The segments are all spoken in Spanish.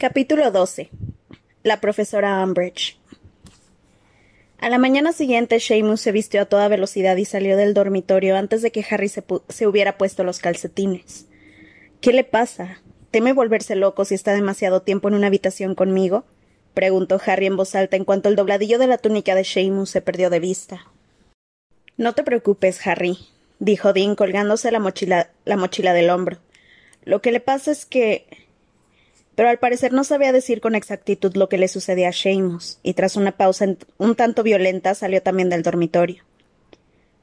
Capítulo 12. La profesora Umbridge. A la mañana siguiente, Seamus se vistió a toda velocidad y salió del dormitorio antes de que Harry se, hubiera puesto los calcetines. ¿Qué le pasa? ¿Teme volverse loco si está demasiado tiempo en una habitación conmigo? preguntó Harry en voz alta en cuanto el dobladillo de la túnica de Seamus se perdió de vista. No te preocupes, Harry, dijo Dean colgándose la mochila del hombro. Lo que le pasa es que. Pero al parecer no sabía decir con exactitud lo que le sucedía a Seamus, y tras una pausa un tanto violenta salió también del dormitorio.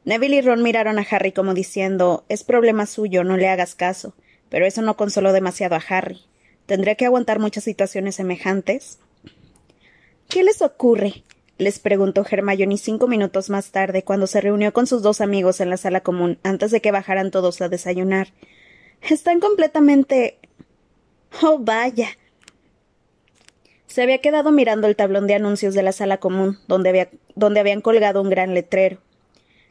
Neville y Ron miraron a Harry como diciendo Es problema suyo, no le hagas caso. Pero eso no consoló demasiado a Harry. ¿Tendría que aguantar muchas situaciones semejantes? ¿Qué les ocurre? les preguntó Hermione cinco minutos más tarde, cuando se reunió con sus dos amigos en la sala común, antes de que bajaran todos a desayunar. Están completamente. Oh, vaya. Se había quedado mirando el tablón de anuncios de la sala común, donde, había, donde habían colgado un gran letrero.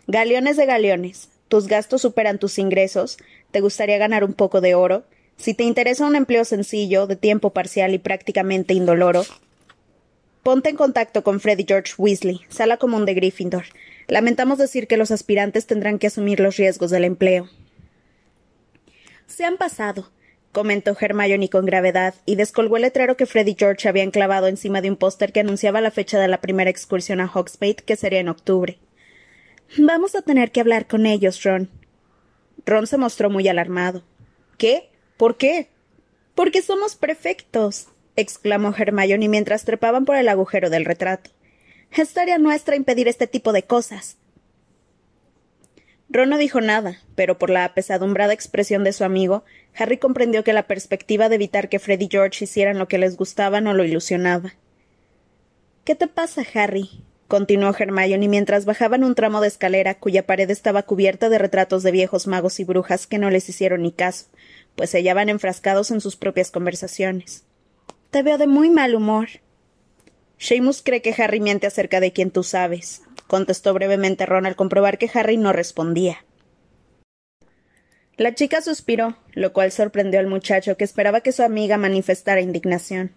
Galeones de galeones. Tus gastos superan tus ingresos. ¿Te gustaría ganar un poco de oro? Si te interesa un empleo sencillo, de tiempo parcial y prácticamente indoloro, ponte en contacto con Freddy George Weasley, sala común de Gryffindor. Lamentamos decir que los aspirantes tendrán que asumir los riesgos del empleo. Se han pasado, comentó Hermione con gravedad, y descolgó el letrero que Freddy George había enclavado encima de un póster que anunciaba la fecha de la primera excursión a Hogsmeade, que sería en octubre. Vamos a tener que hablar con ellos, Ron. Ron se mostró muy alarmado. ¿Qué? ¿Por qué? Porque somos perfectos, exclamó Hermione mientras trepaban por el agujero del retrato. Es tarea nuestra impedir este tipo de cosas. Ron no dijo nada, pero por la apesadumbrada expresión de su amigo, Harry comprendió que la perspectiva de evitar que Fred y George hicieran lo que les gustaba no lo ilusionaba. ¿Qué te pasa, Harry? continuó Hermione mientras bajaban un tramo de escalera cuya pared estaba cubierta de retratos de viejos magos y brujas que no les hicieron ni caso, pues se hallaban enfrascados en sus propias conversaciones. Te veo de muy mal humor. Seamus cree que Harry miente acerca de quien tú sabes, contestó brevemente Ron al comprobar que Harry no respondía. La chica suspiró, lo cual sorprendió al muchacho, que esperaba que su amiga manifestara indignación.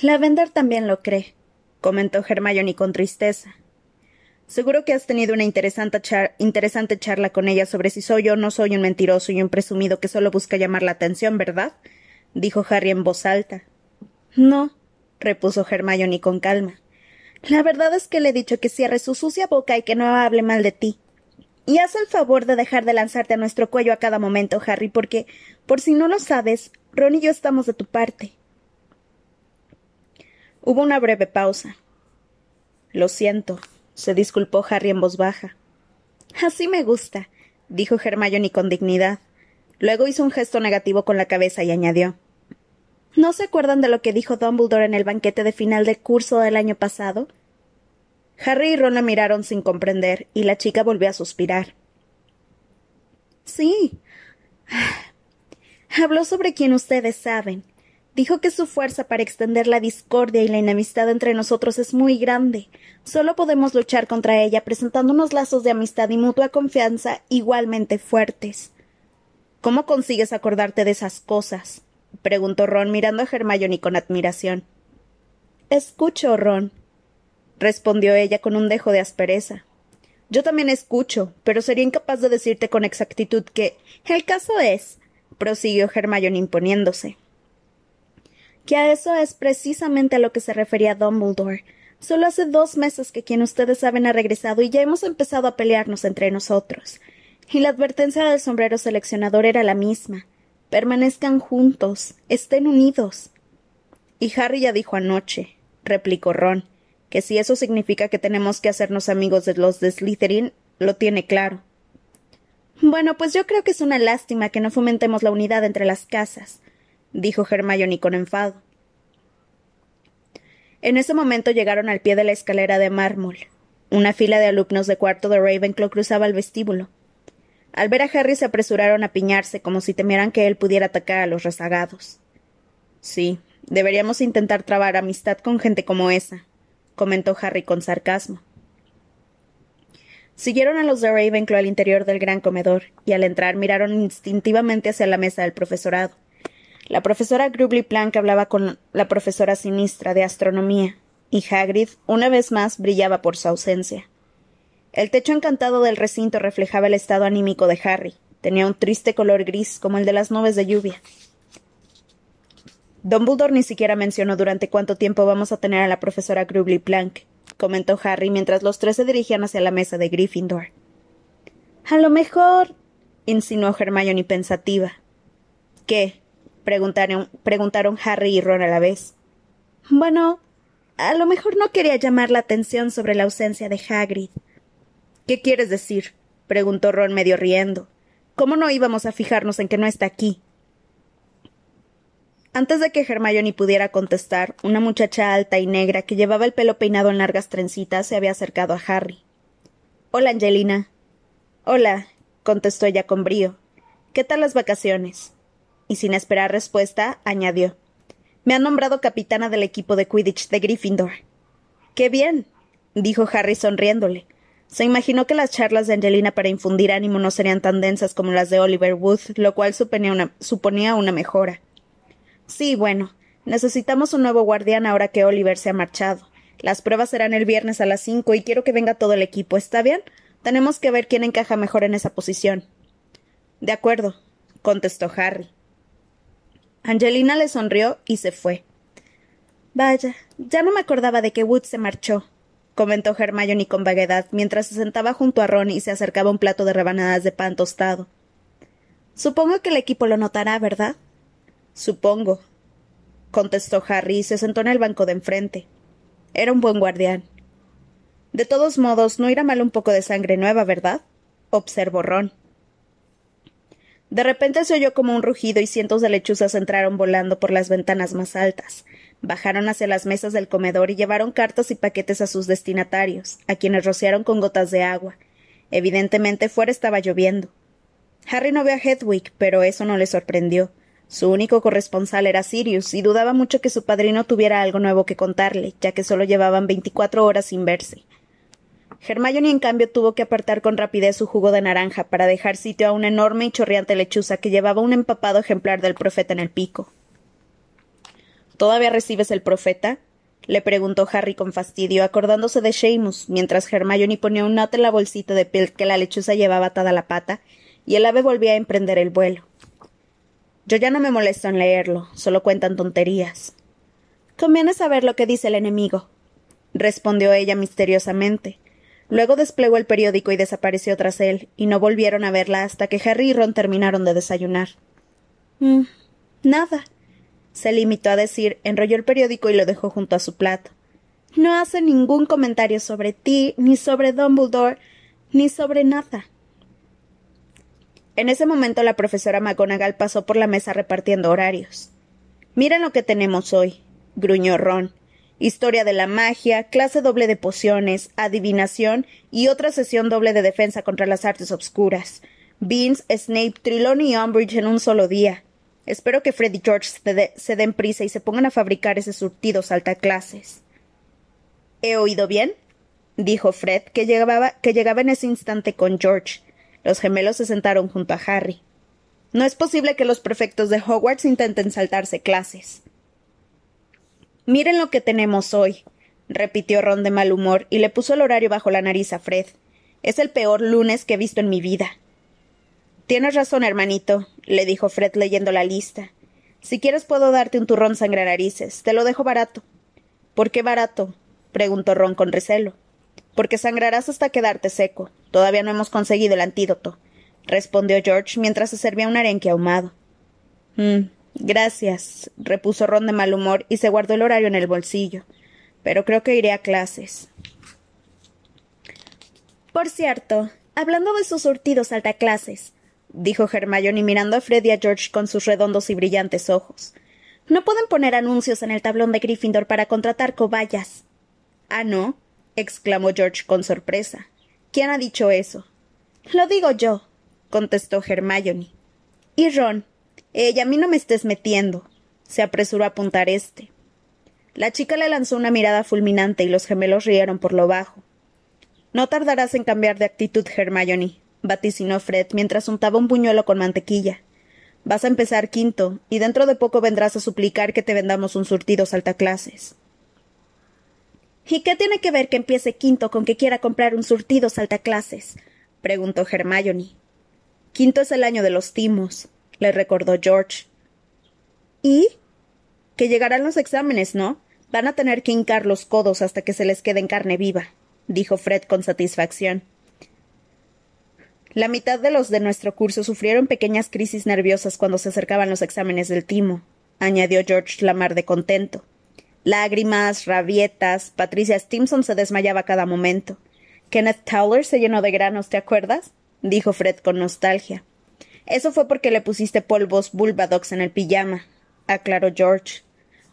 Lavender también lo cree, comentó Hermione con tristeza. Seguro que has tenido una interesante, charla con ella sobre si soy o no soy un mentiroso y un presumido que solo busca llamar la atención, ¿verdad? dijo Harry en voz alta. No, repuso Hermione con calma. La verdad es que le he dicho que cierre su sucia boca y que no hable mal de ti. Y haz el favor de dejar de lanzarte a nuestro cuello a cada momento, Harry, porque, por si no lo sabes, Ron y yo estamos de tu parte. Hubo una breve pausa. Lo siento, se disculpó Harry en voz baja. Así me gusta, dijo Hermione con dignidad. Luego hizo un gesto negativo con la cabeza y añadió ¿No se acuerdan de lo que dijo Dumbledore en el banquete de final del curso del año pasado? Harry y Ron la miraron sin comprender, y la chica volvió a suspirar. Sí. Habló sobre quien ustedes saben. Dijo que su fuerza para extender la discordia y la enemistad entre nosotros es muy grande. Solo podemos luchar contra ella presentando unos lazos de amistad y mutua confianza igualmente fuertes. ¿Cómo consigues acordarte de esas cosas? Preguntó Ron mirando a Hermione con admiración. Escucho, Ron, respondió ella con un dejo de aspereza. Yo también escucho, pero sería incapaz de decirte con exactitud que. El caso es, prosiguió Hermione imponiéndose. Que a eso es precisamente a lo que se refería Dumbledore. Solo hace dos meses que quien ustedes saben ha regresado y ya hemos empezado a pelearnos entre nosotros. Y la advertencia del sombrero seleccionador era la misma. Permanezcan juntos, estén unidos. Y Harry ya dijo anoche, replicó Ron, que si eso significa que tenemos que hacernos amigos de los de Slytherin, lo tiene claro. Bueno, pues yo creo que es una lástima que no fomentemos la unidad entre las casas, dijo Hermione con enfado. En ese momento llegaron al pie de la escalera de mármol. Una fila de alumnos de cuarto de Ravenclaw cruzaba el vestíbulo. Al ver a Harry se apresuraron a piñarse como si temieran que él pudiera atacar a los rezagados. Sí, deberíamos intentar trabar amistad con gente como esa, comentó Harry con sarcasmo. Siguieron a los de Ravenclaw al interior del gran comedor, y al entrar miraron instintivamente hacia la mesa del profesorado. La profesora Grubly Plank hablaba con la profesora sinistra de astronomía, y Hagrid, una vez más, brillaba por su ausencia. El techo encantado del recinto reflejaba el estado anímico de Harry. Tenía un triste color gris, como el de las nubes de lluvia. Dumbledore ni siquiera mencionó durante cuánto tiempo vamos a tener a la profesora Grubly Plank, comentó Harry mientras los tres se dirigían hacia la mesa de Gryffindor. A lo mejor. insinuó Hermione pensativa. ¿Qué? Preguntaron, preguntaron Harry y Ron a la vez. Bueno, a lo mejor no quería llamar la atención sobre la ausencia de Hagrid. ¿Qué quieres decir? preguntó Ron medio riendo. ¿Cómo no íbamos a fijarnos en que no está aquí? Antes de que Hermione pudiera contestar, una muchacha alta y negra que llevaba el pelo peinado en largas trencitas se había acercado a Harry. Hola, Angelina. Hola, contestó ella con brío. ¿Qué tal las vacaciones? Y sin esperar respuesta, añadió. Me han nombrado capitana del equipo de Quidditch de Gryffindor. ¡Qué bien! dijo Harry sonriéndole. Se imaginó que las charlas de Angelina para infundir ánimo no serían tan densas como las de Oliver Wood, lo cual suponía una, mejora. Sí, bueno, necesitamos un nuevo guardián ahora que Oliver se ha marchado. Las pruebas serán el viernes a las cinco y quiero que venga todo el equipo. ¿Está bien? Tenemos que ver quién encaja mejor en esa posición. De acuerdo, contestó Harry. Angelina le sonrió y se fue. Vaya, ya no me acordaba de que Wood se marchó, comentó Hermione con vaguedad mientras se sentaba junto a Ron y se acercaba un plato de rebanadas de pan tostado. Supongo que el equipo lo notará, ¿verdad? Supongo, contestó Harry y se sentó en el banco de enfrente. Era un buen guardián. De todos modos, no irá mal un poco de sangre nueva, ¿verdad? observó Ron. De repente se oyó como un rugido y cientos de lechuzas entraron volando por las ventanas más altas. Bajaron hacia las mesas del comedor y llevaron cartas y paquetes a sus destinatarios, a quienes rociaron con gotas de agua. Evidentemente fuera estaba lloviendo. Harry no vio a Hedwig, pero eso no le sorprendió. Su único corresponsal era Sirius, y dudaba mucho que su padrino tuviera algo nuevo que contarle, ya que solo llevaban veinticuatro horas sin verse. Hermione, en cambio, tuvo que apartar con rapidez su jugo de naranja para dejar sitio a una enorme y chorreante lechuza que llevaba un empapado ejemplar del profeta en el pico. ¿Todavía recibes el profeta? le preguntó Harry con fastidio, acordándose de Seamus, mientras Hermione ponía un nota en la bolsita de piel que la lechuza llevaba atada a la pata, y el ave volvía a emprender el vuelo. Yo ya no me molesto en leerlo, solo cuentan tonterías. Conviene saber lo que dice el enemigo, respondió ella misteriosamente. Luego desplegó el periódico y desapareció tras él, y no volvieron a verla hasta que Harry y Ron terminaron de desayunar. Mm, nada. Se limitó a decir, enrolló el periódico y lo dejó junto a su plato. No hace ningún comentario sobre ti, ni sobre Dumbledore, ni sobre nada. En ese momento la profesora McGonagall pasó por la mesa repartiendo horarios. Miren lo que tenemos hoy, gruñó Ron historia de la magia, clase doble de pociones, adivinación y otra sesión doble de defensa contra las artes obscuras. Beans, Snape, Trelawney y Umbridge en un solo día. Espero que Fred y George se, den prisa y se pongan a fabricar ese surtido saltaclases. ¿He oído bien? dijo Fred, que llegaba, que llegaba en ese instante con George. Los gemelos se sentaron junto a Harry. No es posible que los prefectos de Hogwarts intenten saltarse clases. Miren lo que tenemos hoy, repitió Ron de mal humor y le puso el horario bajo la nariz a Fred. Es el peor lunes que he visto en mi vida. Tienes razón, hermanito, le dijo Fred leyendo la lista. Si quieres puedo darte un turrón sangre narices. Te lo dejo barato. ¿Por qué barato? preguntó Ron con recelo. Porque sangrarás hasta quedarte seco. Todavía no hemos conseguido el antídoto, respondió George mientras se servía un arenque ahumado. Mm, Gracias, repuso Ron de mal humor y se guardó el horario en el bolsillo. Pero creo que iré a clases. Por cierto, hablando de sus surtidos altaclases, dijo Hermione mirando a Fred y a George con sus redondos y brillantes ojos. No pueden poner anuncios en el tablón de Gryffindor para contratar cobayas. Ah, no, exclamó George con sorpresa. ¿Quién ha dicho eso? Lo digo yo, contestó Hermione. Y Ron, ella, a mí no me estés metiendo. se apresuró a apuntar este. La chica le lanzó una mirada fulminante y los gemelos rieron por lo bajo. No tardarás en cambiar de actitud, Hermione, vaticinó Fred mientras untaba un puñuelo con mantequilla. Vas a empezar quinto, y dentro de poco vendrás a suplicar que te vendamos un surtido saltaclases. ¿Y qué tiene que ver que empiece quinto con que quiera comprar un surtido saltaclases? preguntó Hermione. Quinto es el año de los timos, le recordó George. ¿Y? Que llegarán los exámenes, ¿no? Van a tener que hincar los codos hasta que se les quede en carne viva, dijo Fred con satisfacción. La mitad de los de nuestro curso sufrieron pequeñas crisis nerviosas cuando se acercaban los exámenes del timo, añadió George Lamar de contento. Lágrimas, rabietas, Patricia Stimson se desmayaba cada momento. Kenneth Towler se llenó de granos, ¿te acuerdas? dijo Fred con nostalgia. Eso fue porque le pusiste polvos Bulbadox en el pijama, aclaró George.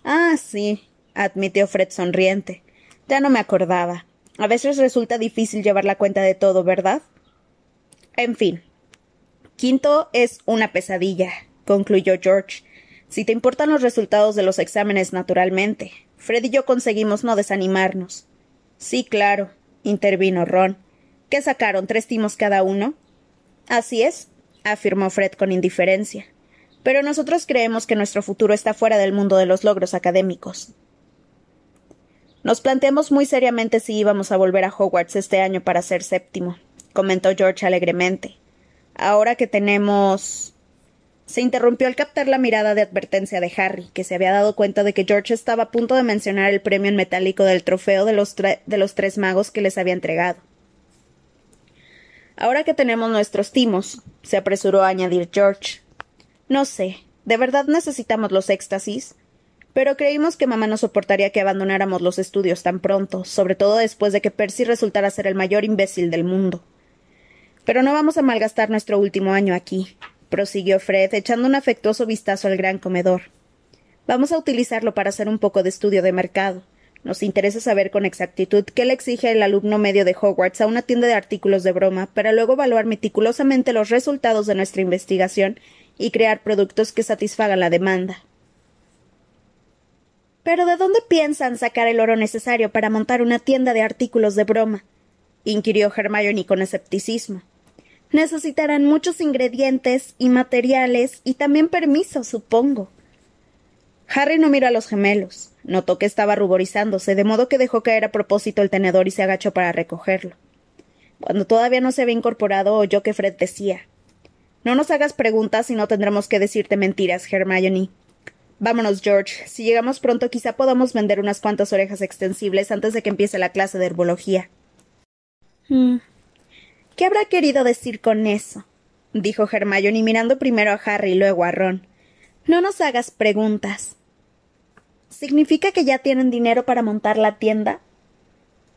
Ah, sí, admitió Fred sonriente. Ya no me acordaba. A veces resulta difícil llevar la cuenta de todo, ¿verdad? En fin. Quinto es una pesadilla, concluyó George. Si te importan los resultados de los exámenes, naturalmente. Fred y yo conseguimos no desanimarnos. Sí, claro, intervino Ron. ¿Qué sacaron? ¿Tres timos cada uno? Así es, afirmó Fred con indiferencia. Pero nosotros creemos que nuestro futuro está fuera del mundo de los logros académicos. Nos planteamos muy seriamente si íbamos a volver a Hogwarts este año para ser séptimo, comentó George alegremente. Ahora que tenemos. Se interrumpió al captar la mirada de advertencia de Harry, que se había dado cuenta de que George estaba a punto de mencionar el premio en metálico del trofeo de los, de los tres magos que les había entregado. Ahora que tenemos nuestros timos, se apresuró a añadir George. No sé, ¿de verdad necesitamos los éxtasis? Pero creímos que mamá no soportaría que abandonáramos los estudios tan pronto, sobre todo después de que Percy resultara ser el mayor imbécil del mundo. Pero no vamos a malgastar nuestro último año aquí, prosiguió Fred, echando un afectuoso vistazo al gran comedor. Vamos a utilizarlo para hacer un poco de estudio de mercado. Nos interesa saber con exactitud qué le exige el alumno medio de Hogwarts a una tienda de artículos de broma, para luego evaluar meticulosamente los resultados de nuestra investigación y crear productos que satisfagan la demanda. Pero ¿de dónde piensan sacar el oro necesario para montar una tienda de artículos de broma? inquirió Hermione con escepticismo. Necesitarán muchos ingredientes y materiales y también permiso, supongo. Harry no miró a los gemelos. Notó que estaba ruborizándose, de modo que dejó caer a propósito el tenedor y se agachó para recogerlo. Cuando todavía no se había incorporado, oyó que Fred decía No nos hagas preguntas y no tendremos que decirte mentiras, Hermione. Vámonos, George. Si llegamos pronto, quizá podamos vender unas cuantas orejas extensibles antes de que empiece la clase de herbología. Hmm. ¿Qué habrá querido decir con eso? dijo Hermione mirando primero a Harry y luego a Ron. No nos hagas preguntas. ¿Significa que ya tienen dinero para montar la tienda?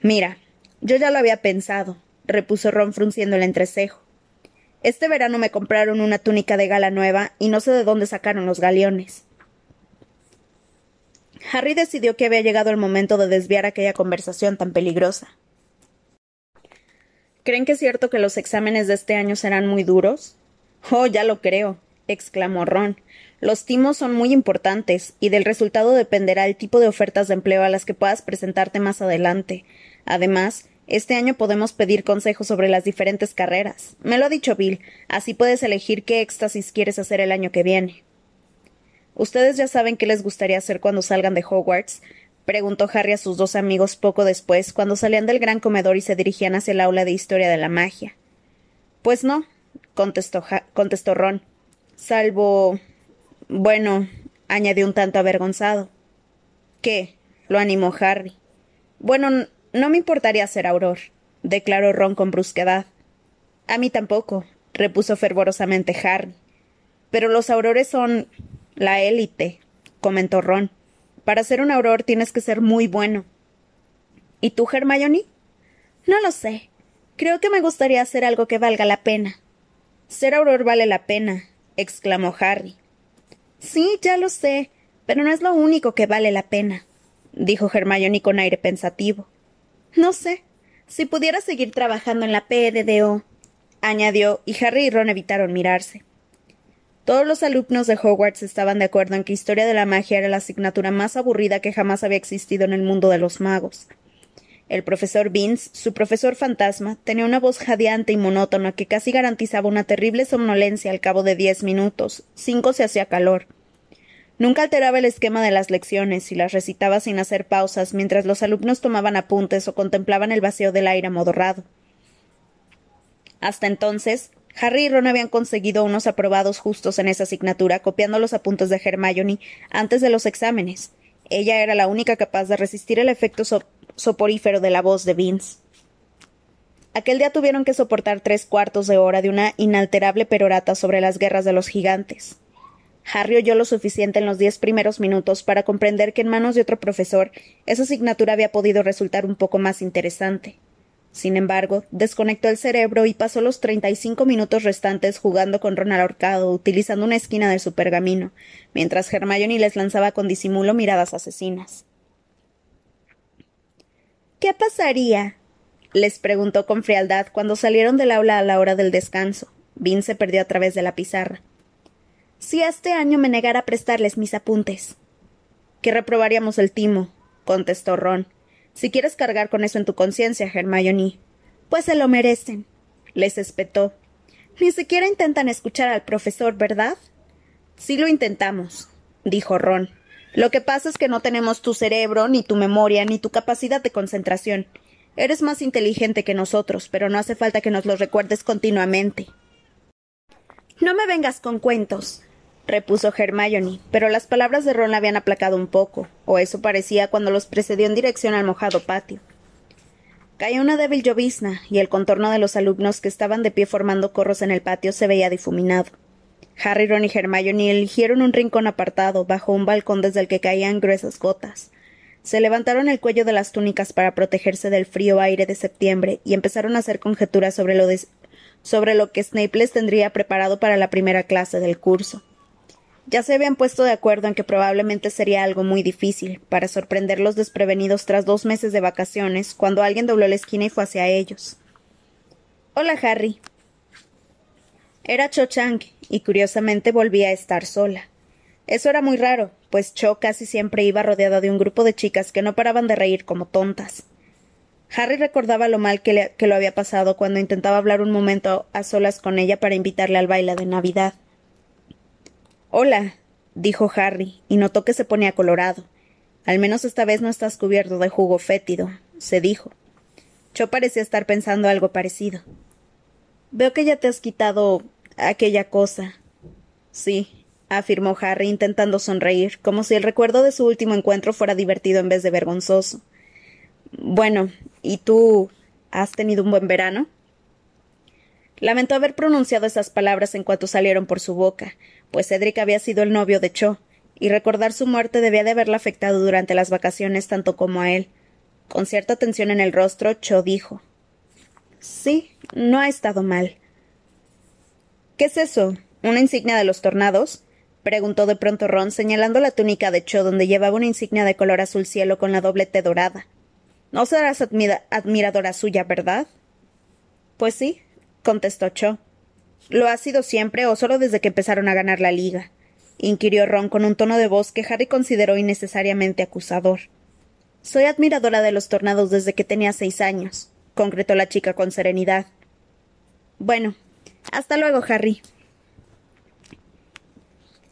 Mira, yo ya lo había pensado, repuso Ron frunciendo el entrecejo. Este verano me compraron una túnica de gala nueva y no sé de dónde sacaron los galeones. Harry decidió que había llegado el momento de desviar aquella conversación tan peligrosa. ¿Creen que es cierto que los exámenes de este año serán muy duros? Oh, ya lo creo, exclamó Ron. Los timos son muy importantes, y del resultado dependerá el tipo de ofertas de empleo a las que puedas presentarte más adelante. Además, este año podemos pedir consejos sobre las diferentes carreras. Me lo ha dicho Bill, así puedes elegir qué éxtasis quieres hacer el año que viene. ¿Ustedes ya saben qué les gustaría hacer cuando salgan de Hogwarts? Preguntó Harry a sus dos amigos poco después, cuando salían del gran comedor y se dirigían hacia el aula de historia de la magia. Pues no, contestó, contestó Ron. Salvo. Bueno, añadió un tanto avergonzado. ¿Qué? lo animó Harry. Bueno, no me importaría ser auror, declaró Ron con brusquedad. A mí tampoco, repuso fervorosamente Harry. Pero los aurores son la élite, comentó Ron. Para ser un auror tienes que ser muy bueno. ¿Y tú, Hermione? No lo sé. Creo que me gustaría hacer algo que valga la pena. Ser auror vale la pena, exclamó Harry. Sí, ya lo sé, pero no es lo único que vale la pena, dijo Hermione con aire pensativo. No sé. Si pudiera seguir trabajando en la PDDO, añadió, y Harry y Ron evitaron mirarse. Todos los alumnos de Hogwarts estaban de acuerdo en que Historia de la Magia era la asignatura más aburrida que jamás había existido en el mundo de los magos. El profesor Vince, su profesor fantasma, tenía una voz jadeante y monótona que casi garantizaba una terrible somnolencia al cabo de diez minutos. Cinco se hacía calor. Nunca alteraba el esquema de las lecciones y las recitaba sin hacer pausas mientras los alumnos tomaban apuntes o contemplaban el vacío del aire amodorrado. Hasta entonces, Harry y Ron habían conseguido unos aprobados justos en esa asignatura copiando los apuntes de Hermione antes de los exámenes. Ella era la única capaz de resistir el efecto soporífero de la voz de Vince. Aquel día tuvieron que soportar tres cuartos de hora de una inalterable perorata sobre las guerras de los gigantes. Harry oyó lo suficiente en los diez primeros minutos para comprender que en manos de otro profesor esa asignatura había podido resultar un poco más interesante. Sin embargo, desconectó el cerebro y pasó los treinta y cinco minutos restantes jugando con Ron ahorcado, utilizando una esquina de su pergamino, mientras Hermione les lanzaba con disimulo miradas asesinas. ¿Qué pasaría? les preguntó con frialdad cuando salieron del aula a la hora del descanso. Vin se perdió a través de la pizarra. Si este año me negara a prestarles mis apuntes. Que reprobaríamos el timo, contestó Ron. Si quieres cargar con eso en tu conciencia, Hermione. Pues se lo merecen, les espetó. Ni siquiera intentan escuchar al profesor, ¿verdad? Sí lo intentamos, dijo Ron. Lo que pasa es que no tenemos tu cerebro, ni tu memoria, ni tu capacidad de concentración. Eres más inteligente que nosotros, pero no hace falta que nos lo recuerdes continuamente. No me vengas con cuentos, repuso Hermione, pero las palabras de Ron la habían aplacado un poco, o eso parecía cuando los precedió en dirección al mojado patio. Cayó una débil llovizna, y el contorno de los alumnos que estaban de pie formando corros en el patio se veía difuminado. Harry, Ron y Hermione eligieron un rincón apartado, bajo un balcón desde el que caían gruesas gotas. Se levantaron el cuello de las túnicas para protegerse del frío aire de septiembre y empezaron a hacer conjeturas sobre lo, sobre lo que Snape les tendría preparado para la primera clase del curso. Ya se habían puesto de acuerdo en que probablemente sería algo muy difícil, para sorprenderlos desprevenidos tras dos meses de vacaciones, cuando alguien dobló la esquina y fue hacia ellos. Hola, Harry. Era Cho Chang, y curiosamente volvía a estar sola. Eso era muy raro, pues Cho casi siempre iba rodeada de un grupo de chicas que no paraban de reír como tontas. Harry recordaba lo mal que, que lo había pasado cuando intentaba hablar un momento a solas con ella para invitarle al baile de Navidad. Hola, dijo Harry, y notó que se ponía colorado. Al menos esta vez no estás cubierto de jugo fétido, se dijo. Cho parecía estar pensando algo parecido. Veo que ya te has quitado aquella cosa. Sí, afirmó Harry intentando sonreír, como si el recuerdo de su último encuentro fuera divertido en vez de vergonzoso. Bueno, ¿y tú has tenido un buen verano? Lamentó haber pronunciado esas palabras en cuanto salieron por su boca, pues Cedric había sido el novio de Cho, y recordar su muerte debía de haberla afectado durante las vacaciones tanto como a él. Con cierta tensión en el rostro, Cho dijo Sí, no ha estado mal. ¿Qué es eso? ¿Una insignia de los tornados? preguntó de pronto Ron, señalando la túnica de Cho, donde llevaba una insignia de color azul cielo con la doble T dorada. No serás admiradora suya, ¿verdad? Pues sí, contestó Cho. ¿Lo ha sido siempre o solo desde que empezaron a ganar la liga? inquirió Ron con un tono de voz que Harry consideró innecesariamente acusador. Soy admiradora de los tornados desde que tenía seis años, concretó la chica con serenidad. Bueno, hasta luego, Harry.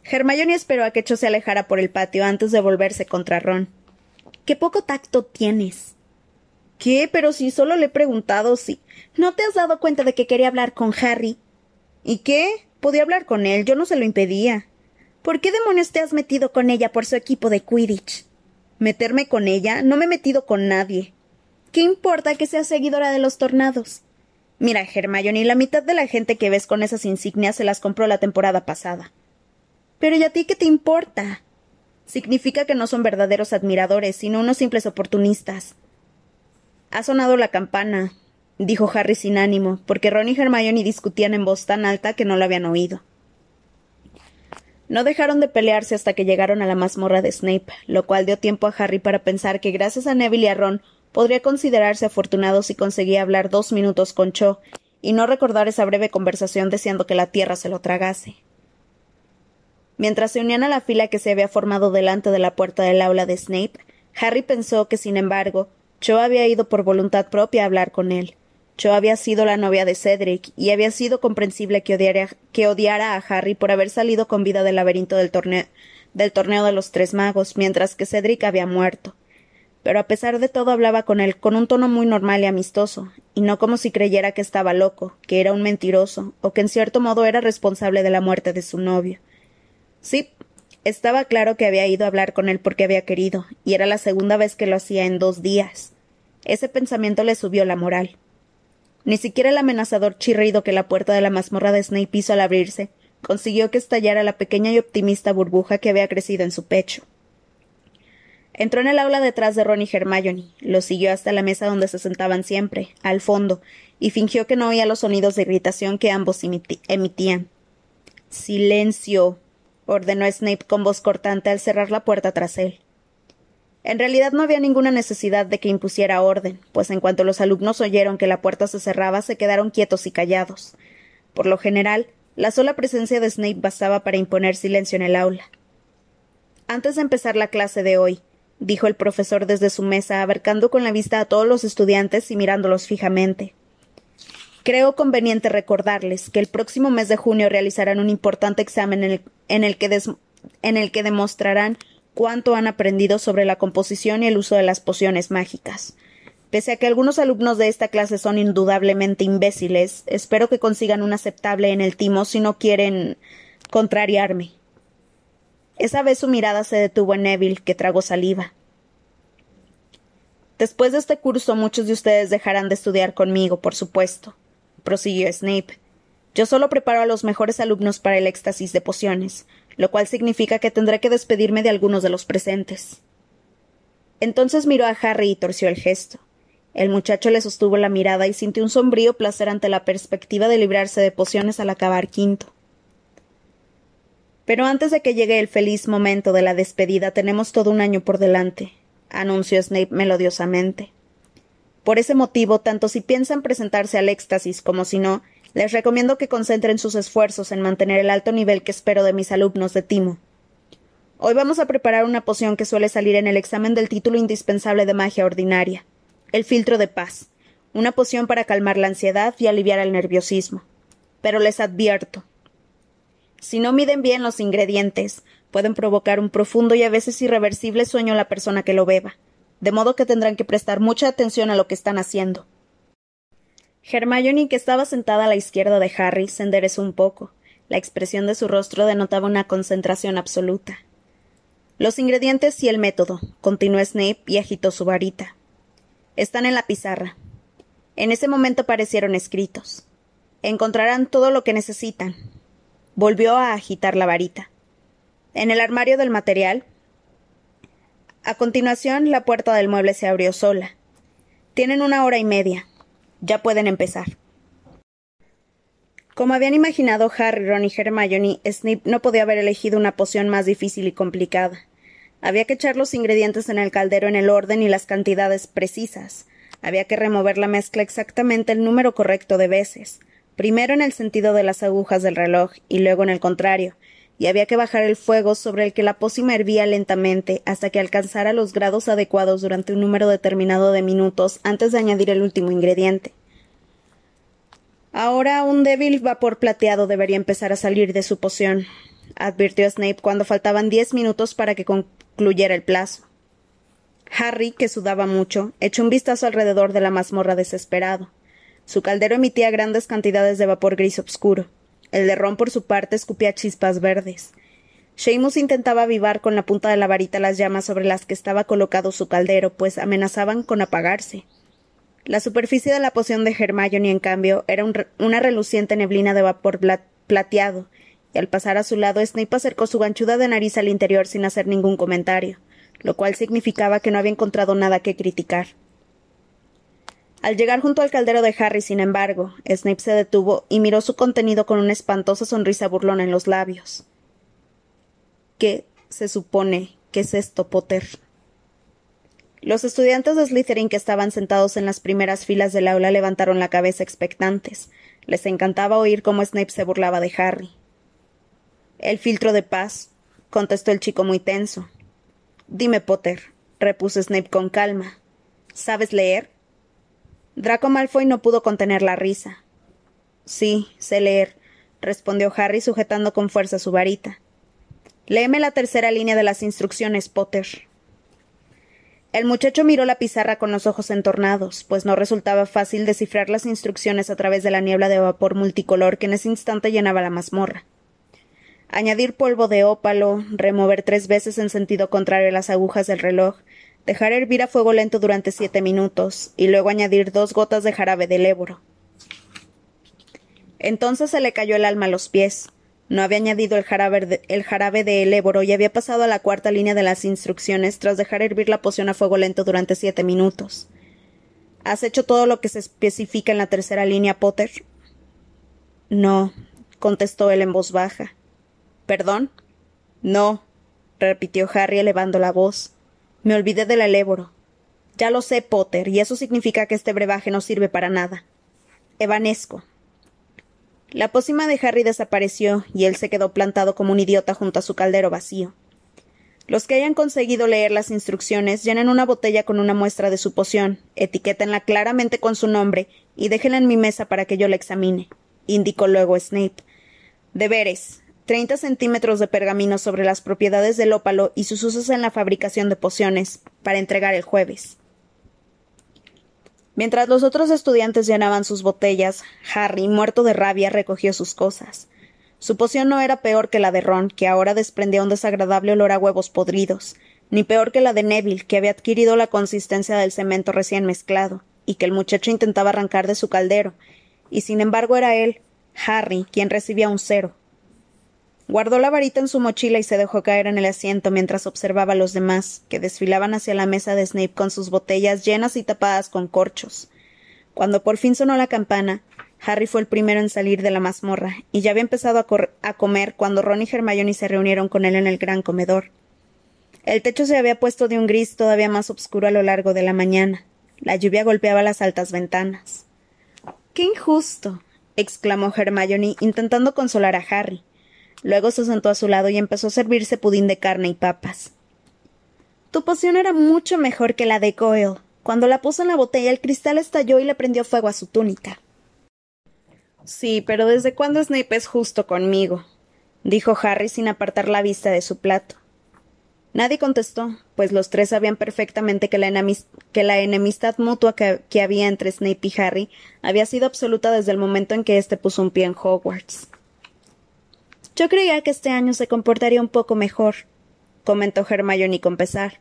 Hermione esperó a que Cho se alejara por el patio antes de volverse contra Ron. Qué poco tacto tienes. ¿Qué? Pero si solo le he preguntado si. ¿No te has dado cuenta de que quería hablar con Harry? ¿Y qué? Podía hablar con él, yo no se lo impedía. ¿Por qué demonios te has metido con ella por su equipo de Quidditch? ¿Meterme con ella? No me he metido con nadie. ¿Qué importa que sea seguidora de los tornados? Mira, Hermione, la mitad de la gente que ves con esas insignias se las compró la temporada pasada. Pero ¿y a ti qué te importa? Significa que no son verdaderos admiradores, sino unos simples oportunistas. Ha sonado la campana, dijo Harry sin ánimo, porque Ron y Hermione discutían en voz tan alta que no lo habían oído. No dejaron de pelearse hasta que llegaron a la mazmorra de Snape, lo cual dio tiempo a Harry para pensar que gracias a Neville y a Ron podría considerarse afortunado si conseguía hablar dos minutos con Cho y no recordar esa breve conversación deseando que la tierra se lo tragase. Mientras se unían a la fila que se había formado delante de la puerta del aula de Snape, Harry pensó que, sin embargo, Cho había ido por voluntad propia a hablar con él. Cho había sido la novia de Cedric, y había sido comprensible que odiara, que odiara a Harry por haber salido con vida del laberinto del torneo, del torneo de los tres magos, mientras que Cedric había muerto. Pero a pesar de todo hablaba con él con un tono muy normal y amistoso, y no como si creyera que estaba loco, que era un mentiroso, o que en cierto modo era responsable de la muerte de su novio. Sí, estaba claro que había ido a hablar con él porque había querido, y era la segunda vez que lo hacía en dos días. Ese pensamiento le subió la moral. Ni siquiera el amenazador chirrido que la puerta de la mazmorra de Snape hizo al abrirse consiguió que estallara la pequeña y optimista burbuja que había crecido en su pecho. Entró en el aula detrás de Ron y Hermione, lo siguió hasta la mesa donde se sentaban siempre, al fondo, y fingió que no oía los sonidos de irritación que ambos emitían. Silencio, ordenó Snape con voz cortante al cerrar la puerta tras él. En realidad no había ninguna necesidad de que impusiera orden, pues en cuanto los alumnos oyeron que la puerta se cerraba se quedaron quietos y callados. Por lo general, la sola presencia de Snape bastaba para imponer silencio en el aula. Antes de empezar la clase de hoy, dijo el profesor desde su mesa, abarcando con la vista a todos los estudiantes y mirándolos fijamente. Creo conveniente recordarles que el próximo mes de junio realizarán un importante examen en el, en el, que, en el que demostrarán cuánto han aprendido sobre la composición y el uso de las pociones mágicas. Pese a que algunos alumnos de esta clase son indudablemente imbéciles, espero que consigan un aceptable en el timo si no quieren contrariarme. Esa vez su mirada se detuvo en Neville, que tragó saliva. Después de este curso muchos de ustedes dejarán de estudiar conmigo, por supuesto, prosiguió Snape. Yo solo preparo a los mejores alumnos para el éxtasis de pociones, lo cual significa que tendré que despedirme de algunos de los presentes. Entonces miró a Harry y torció el gesto. El muchacho le sostuvo la mirada y sintió un sombrío placer ante la perspectiva de librarse de pociones al acabar quinto. Pero antes de que llegue el feliz momento de la despedida tenemos todo un año por delante, anunció Snape melodiosamente. Por ese motivo, tanto si piensan presentarse al éxtasis como si no, les recomiendo que concentren sus esfuerzos en mantener el alto nivel que espero de mis alumnos de Timo. Hoy vamos a preparar una poción que suele salir en el examen del título indispensable de magia ordinaria, el filtro de paz, una poción para calmar la ansiedad y aliviar el nerviosismo. Pero les advierto, si no miden bien los ingredientes, pueden provocar un profundo y a veces irreversible sueño a la persona que lo beba, de modo que tendrán que prestar mucha atención a lo que están haciendo. Hermione, que estaba sentada a la izquierda de Harry, se enderezó un poco. La expresión de su rostro denotaba una concentración absoluta. Los ingredientes y el método, continuó Snape y agitó su varita. Están en la pizarra. En ese momento aparecieron escritos. Encontrarán todo lo que necesitan, Volvió a agitar la varita. En el armario del material. A continuación, la puerta del mueble se abrió sola. Tienen una hora y media. Ya pueden empezar. Como habían imaginado Harry, Ron y Hermione, Snape no podía haber elegido una poción más difícil y complicada. Había que echar los ingredientes en el caldero en el orden y las cantidades precisas. Había que remover la mezcla exactamente el número correcto de veces primero en el sentido de las agujas del reloj y luego en el contrario, y había que bajar el fuego sobre el que la pócima hervía lentamente hasta que alcanzara los grados adecuados durante un número determinado de minutos antes de añadir el último ingrediente. Ahora un débil vapor plateado debería empezar a salir de su poción, advirtió Snape cuando faltaban diez minutos para que concluyera el plazo. Harry, que sudaba mucho, echó un vistazo alrededor de la mazmorra desesperado. Su caldero emitía grandes cantidades de vapor gris oscuro. El de ron, por su parte, escupía chispas verdes. Seamus intentaba avivar con la punta de la varita las llamas sobre las que estaba colocado su caldero, pues amenazaban con apagarse. La superficie de la poción de Hermione, en cambio, era una reluciente neblina de vapor plateado, y al pasar a su lado Snape acercó su ganchuda de nariz al interior sin hacer ningún comentario, lo cual significaba que no había encontrado nada que criticar. Al llegar junto al caldero de Harry, sin embargo, Snape se detuvo y miró su contenido con una espantosa sonrisa burlona en los labios. ¿Qué se supone que es esto, Potter? Los estudiantes de Slytherin que estaban sentados en las primeras filas del aula levantaron la cabeza expectantes. Les encantaba oír cómo Snape se burlaba de Harry. El filtro de paz, contestó el chico muy tenso. Dime, Potter, repuso Snape con calma. ¿Sabes leer? Draco Malfoy no pudo contener la risa. Sí, sé leer, respondió Harry sujetando con fuerza su varita. Léeme la tercera línea de las instrucciones, Potter. El muchacho miró la pizarra con los ojos entornados, pues no resultaba fácil descifrar las instrucciones a través de la niebla de vapor multicolor que en ese instante llenaba la mazmorra. Añadir polvo de ópalo, remover tres veces en sentido contrario las agujas del reloj, dejar hervir a fuego lento durante siete minutos, y luego añadir dos gotas de jarabe del éboro. Entonces se le cayó el alma a los pies. No había añadido el jarabe, de, el jarabe de y había pasado a la cuarta línea de las instrucciones tras dejar hervir la poción a fuego lento durante siete minutos. ¿Has hecho todo lo que se especifica en la tercera línea, Potter? No, contestó él en voz baja. ¿Perdón? No, repitió Harry elevando la voz. Me olvidé del eléboro. Ya lo sé, Potter, y eso significa que este brebaje no sirve para nada. Evanesco. La pócima de Harry desapareció y él se quedó plantado como un idiota junto a su caldero vacío. Los que hayan conseguido leer las instrucciones llenen una botella con una muestra de su poción, etiquétenla claramente con su nombre y déjenla en mi mesa para que yo la examine, indicó luego Snape. Deberes. Treinta centímetros de pergamino sobre las propiedades del ópalo y sus usos en la fabricación de pociones, para entregar el jueves. Mientras los otros estudiantes llenaban sus botellas, Harry, muerto de rabia, recogió sus cosas. Su poción no era peor que la de Ron, que ahora desprendía un desagradable olor a huevos podridos, ni peor que la de Neville, que había adquirido la consistencia del cemento recién mezclado, y que el muchacho intentaba arrancar de su caldero, y sin embargo era él, Harry, quien recibía un cero. Guardó la varita en su mochila y se dejó caer en el asiento mientras observaba a los demás, que desfilaban hacia la mesa de Snape con sus botellas llenas y tapadas con corchos. Cuando por fin sonó la campana, Harry fue el primero en salir de la mazmorra, y ya había empezado a, comer cuando Ron y Hermione se reunieron con él en el gran comedor. El techo se había puesto de un gris todavía más oscuro a lo largo de la mañana. La lluvia golpeaba las altas ventanas. ¡Qué injusto! exclamó Hermione, intentando consolar a Harry. Luego se sentó a su lado y empezó a servirse pudín de carne y papas. Tu poción era mucho mejor que la de Goyle. Cuando la puso en la botella, el cristal estalló y le prendió fuego a su túnica. Sí, pero ¿desde cuándo Snape es justo conmigo? dijo Harry sin apartar la vista de su plato. Nadie contestó, pues los tres sabían perfectamente que la, enemistad mutua que, que, había entre Snape y Harry había sido absoluta desde el momento en que éste puso un pie en Hogwarts. Yo creía que este año se comportaría un poco mejor, comentó Hermione con pesar.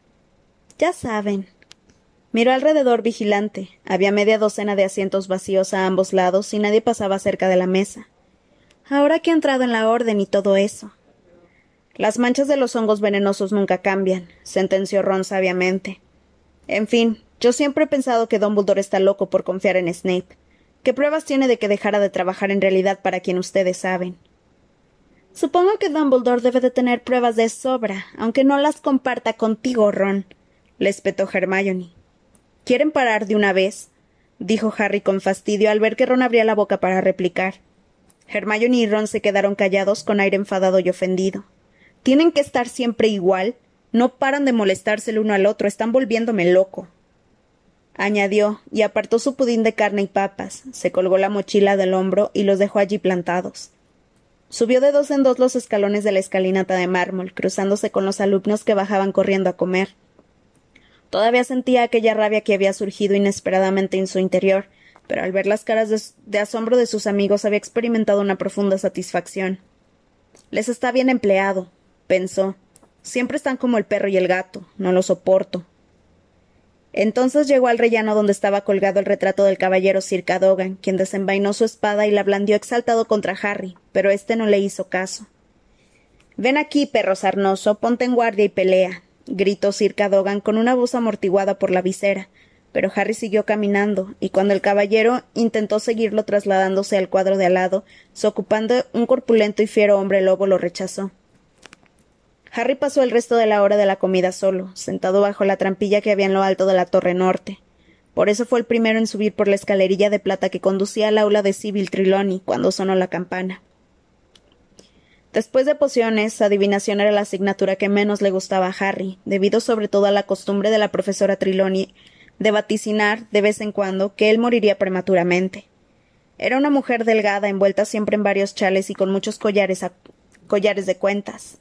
Ya saben. Miró alrededor vigilante. Había media docena de asientos vacíos a ambos lados y nadie pasaba cerca de la mesa. Ahora que ha entrado en la orden y todo eso. Las manchas de los hongos venenosos nunca cambian, sentenció Ron sabiamente. En fin, yo siempre he pensado que Dumbledore está loco por confiar en Snape. ¿Qué pruebas tiene de que dejara de trabajar en realidad para quien ustedes saben? Supongo que Dumbledore debe de tener pruebas de sobra, aunque no las comparta contigo, Ron, le espetó Hermione. ¿Quieren parar de una vez? dijo Harry con fastidio al ver que Ron abría la boca para replicar. Hermione y Ron se quedaron callados con aire enfadado y ofendido. ¿Tienen que estar siempre igual? No paran de molestarse el uno al otro, están volviéndome loco. añadió, y apartó su pudín de carne y papas, se colgó la mochila del hombro y los dejó allí plantados. Subió de dos en dos los escalones de la escalinata de mármol, cruzándose con los alumnos que bajaban corriendo a comer. Todavía sentía aquella rabia que había surgido inesperadamente en su interior, pero al ver las caras de, asombro de sus amigos había experimentado una profunda satisfacción. Les está bien empleado, pensó. Siempre están como el perro y el gato. No lo soporto. Entonces llegó al rellano donde estaba colgado el retrato del caballero Sir Cadogan, quien desenvainó su espada y la blandió exaltado contra Harry, pero éste no le hizo caso. Ven aquí, perro sarnoso, ponte en guardia y pelea, gritó Sir Cadogan con una voz amortiguada por la visera, pero Harry siguió caminando, y cuando el caballero intentó seguirlo trasladándose al cuadro de al lado, su ocupando un corpulento y fiero hombre lobo lo rechazó. Harry pasó el resto de la hora de la comida solo, sentado bajo la trampilla que había en lo alto de la torre norte. Por eso fue el primero en subir por la escalerilla de plata que conducía al aula de Sibyl Triloni cuando sonó la campana. Después de pociones, adivinación era la asignatura que menos le gustaba a Harry, debido sobre todo a la costumbre de la profesora Triloni de vaticinar, de vez en cuando, que él moriría prematuramente. Era una mujer delgada, envuelta siempre en varios chales y con muchos collares, collares de cuentas.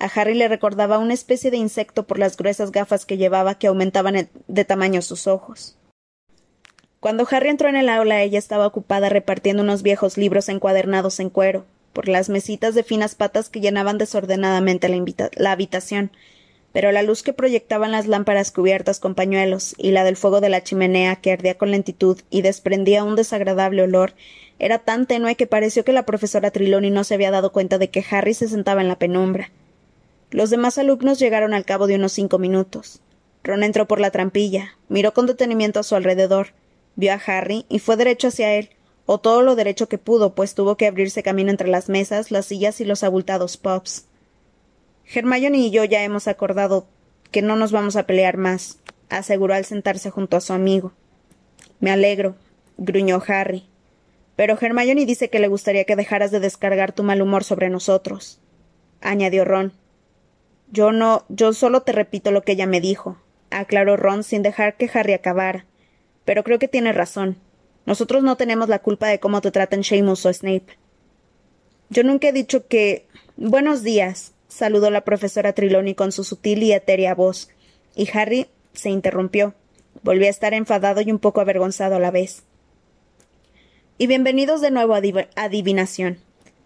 A Harry le recordaba una especie de insecto por las gruesas gafas que llevaba que aumentaban de tamaño sus ojos. Cuando Harry entró en el aula, ella estaba ocupada repartiendo unos viejos libros encuadernados en cuero, por las mesitas de finas patas que llenaban desordenadamente la, habitación, pero la luz que proyectaban las lámparas cubiertas con pañuelos y la del fuego de la chimenea que ardía con lentitud y desprendía un desagradable olor era tan tenue que pareció que la profesora Triloni no se había dado cuenta de que Harry se sentaba en la penumbra. Los demás alumnos llegaron al cabo de unos cinco minutos. Ron entró por la trampilla, miró con detenimiento a su alrededor, vio a Harry y fue derecho hacia él, o todo lo derecho que pudo, pues tuvo que abrirse camino entre las mesas, las sillas y los abultados pups. Hermione y yo ya hemos acordado que no nos vamos a pelear más, aseguró al sentarse junto a su amigo. Me alegro, gruñó Harry. Pero Hermione dice que le gustaría que dejaras de descargar tu mal humor sobre nosotros, añadió Ron. Yo no, yo solo te repito lo que ella me dijo, aclaró Ron sin dejar que Harry acabara. Pero creo que tiene razón. Nosotros no tenemos la culpa de cómo te tratan Seamus o Snape. Yo nunca he dicho que. Buenos días, saludó la profesora Triloni con su sutil y etérea voz, y Harry se interrumpió. Volvió a estar enfadado y un poco avergonzado a la vez. Y bienvenidos de nuevo a Adivinación.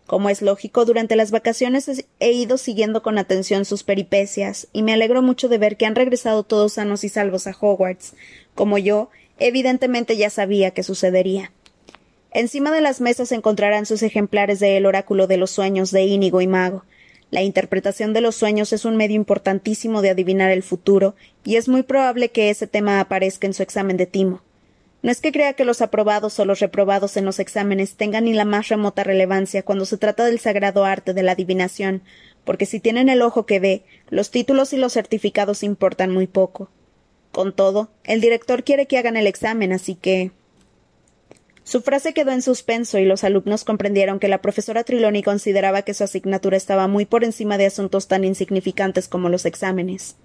Como es lógico, durante las vacaciones he ido siguiendo con atención sus peripecias, y me alegro mucho de ver que han regresado todos sanos y salvos a Hogwarts, como yo, evidentemente ya sabía que sucedería. Encima de las mesas encontrarán sus ejemplares de El oráculo de los sueños de Ínigo y Mago. La interpretación de los sueños es un medio importantísimo de adivinar el futuro, y es muy probable que ese tema aparezca en su examen de timo. No es que crea que los aprobados o los reprobados en los exámenes tengan ni la más remota relevancia cuando se trata del sagrado arte de la adivinación, porque si tienen el ojo que ve, los títulos y los certificados importan muy poco. Con todo, el director quiere que hagan el examen, así que. Su frase quedó en suspenso y los alumnos comprendieron que la profesora Triloni consideraba que su asignatura estaba muy por encima de asuntos tan insignificantes como los exámenes.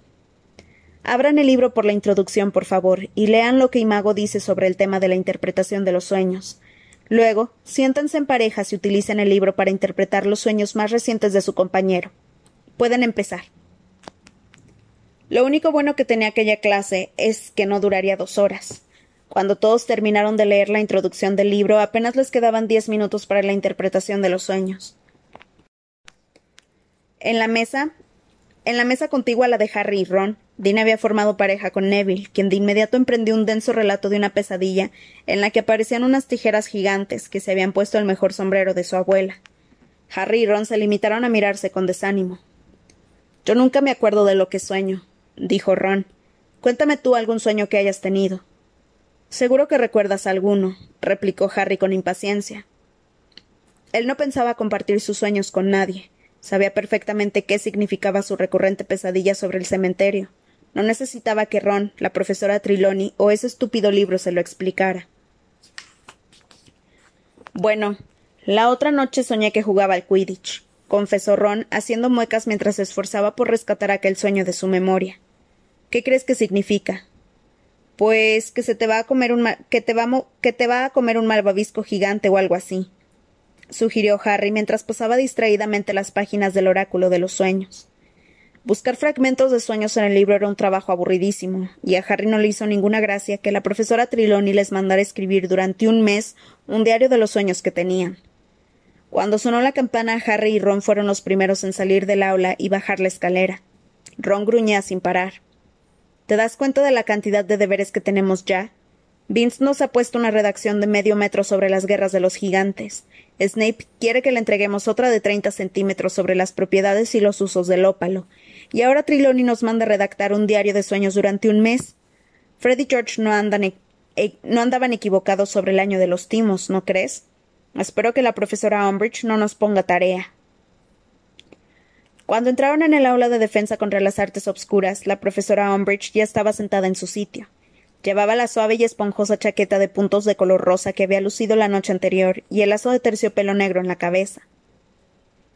Abran el libro por la introducción, por favor, y lean lo que Imago dice sobre el tema de la interpretación de los sueños. Luego, siéntense en parejas y utilicen el libro para interpretar los sueños más recientes de su compañero. Pueden empezar. Lo único bueno que tenía aquella clase es que no duraría dos horas. Cuando todos terminaron de leer la introducción del libro, apenas les quedaban diez minutos para la interpretación de los sueños. En la mesa, en la mesa contigua a la de Harry y Ron, Dean había formado pareja con Neville, quien de inmediato emprendió un denso relato de una pesadilla en la que aparecían unas tijeras gigantes que se habían puesto el mejor sombrero de su abuela. Harry y Ron se limitaron a mirarse con desánimo. Yo nunca me acuerdo de lo que sueño, dijo Ron. Cuéntame tú algún sueño que hayas tenido. Seguro que recuerdas alguno, replicó Harry con impaciencia. Él no pensaba compartir sus sueños con nadie. Sabía perfectamente qué significaba su recurrente pesadilla sobre el cementerio. No necesitaba que Ron, la profesora Triloni o ese estúpido libro se lo explicara. Bueno, la otra noche soñé que jugaba al Quidditch, confesó Ron, haciendo muecas mientras se esforzaba por rescatar aquel sueño de su memoria. ¿Qué crees que significa? Pues que se te va a comer un que te va que te va a comer un malvavisco gigante o algo así, sugirió Harry mientras posaba distraídamente las páginas del oráculo de los sueños. Buscar fragmentos de sueños en el libro era un trabajo aburridísimo, y a Harry no le hizo ninguna gracia que la profesora Triloni les mandara escribir durante un mes un diario de los sueños que tenían. Cuando sonó la campana, Harry y Ron fueron los primeros en salir del aula y bajar la escalera. Ron gruñía sin parar. ¿Te das cuenta de la cantidad de deberes que tenemos ya? Vince nos ha puesto una redacción de medio metro sobre las guerras de los gigantes. Snape quiere que le entreguemos otra de treinta centímetros sobre las propiedades y los usos del ópalo, y ahora Triloni nos manda redactar un diario de sueños durante un mes. Fred y George no, andan e no andaban equivocados sobre el año de los timos, ¿no crees? Espero que la profesora Umbridge no nos ponga tarea. Cuando entraron en el aula de defensa contra las artes obscuras, la profesora Umbridge ya estaba sentada en su sitio. Llevaba la suave y esponjosa chaqueta de puntos de color rosa que había lucido la noche anterior y el lazo de terciopelo negro en la cabeza.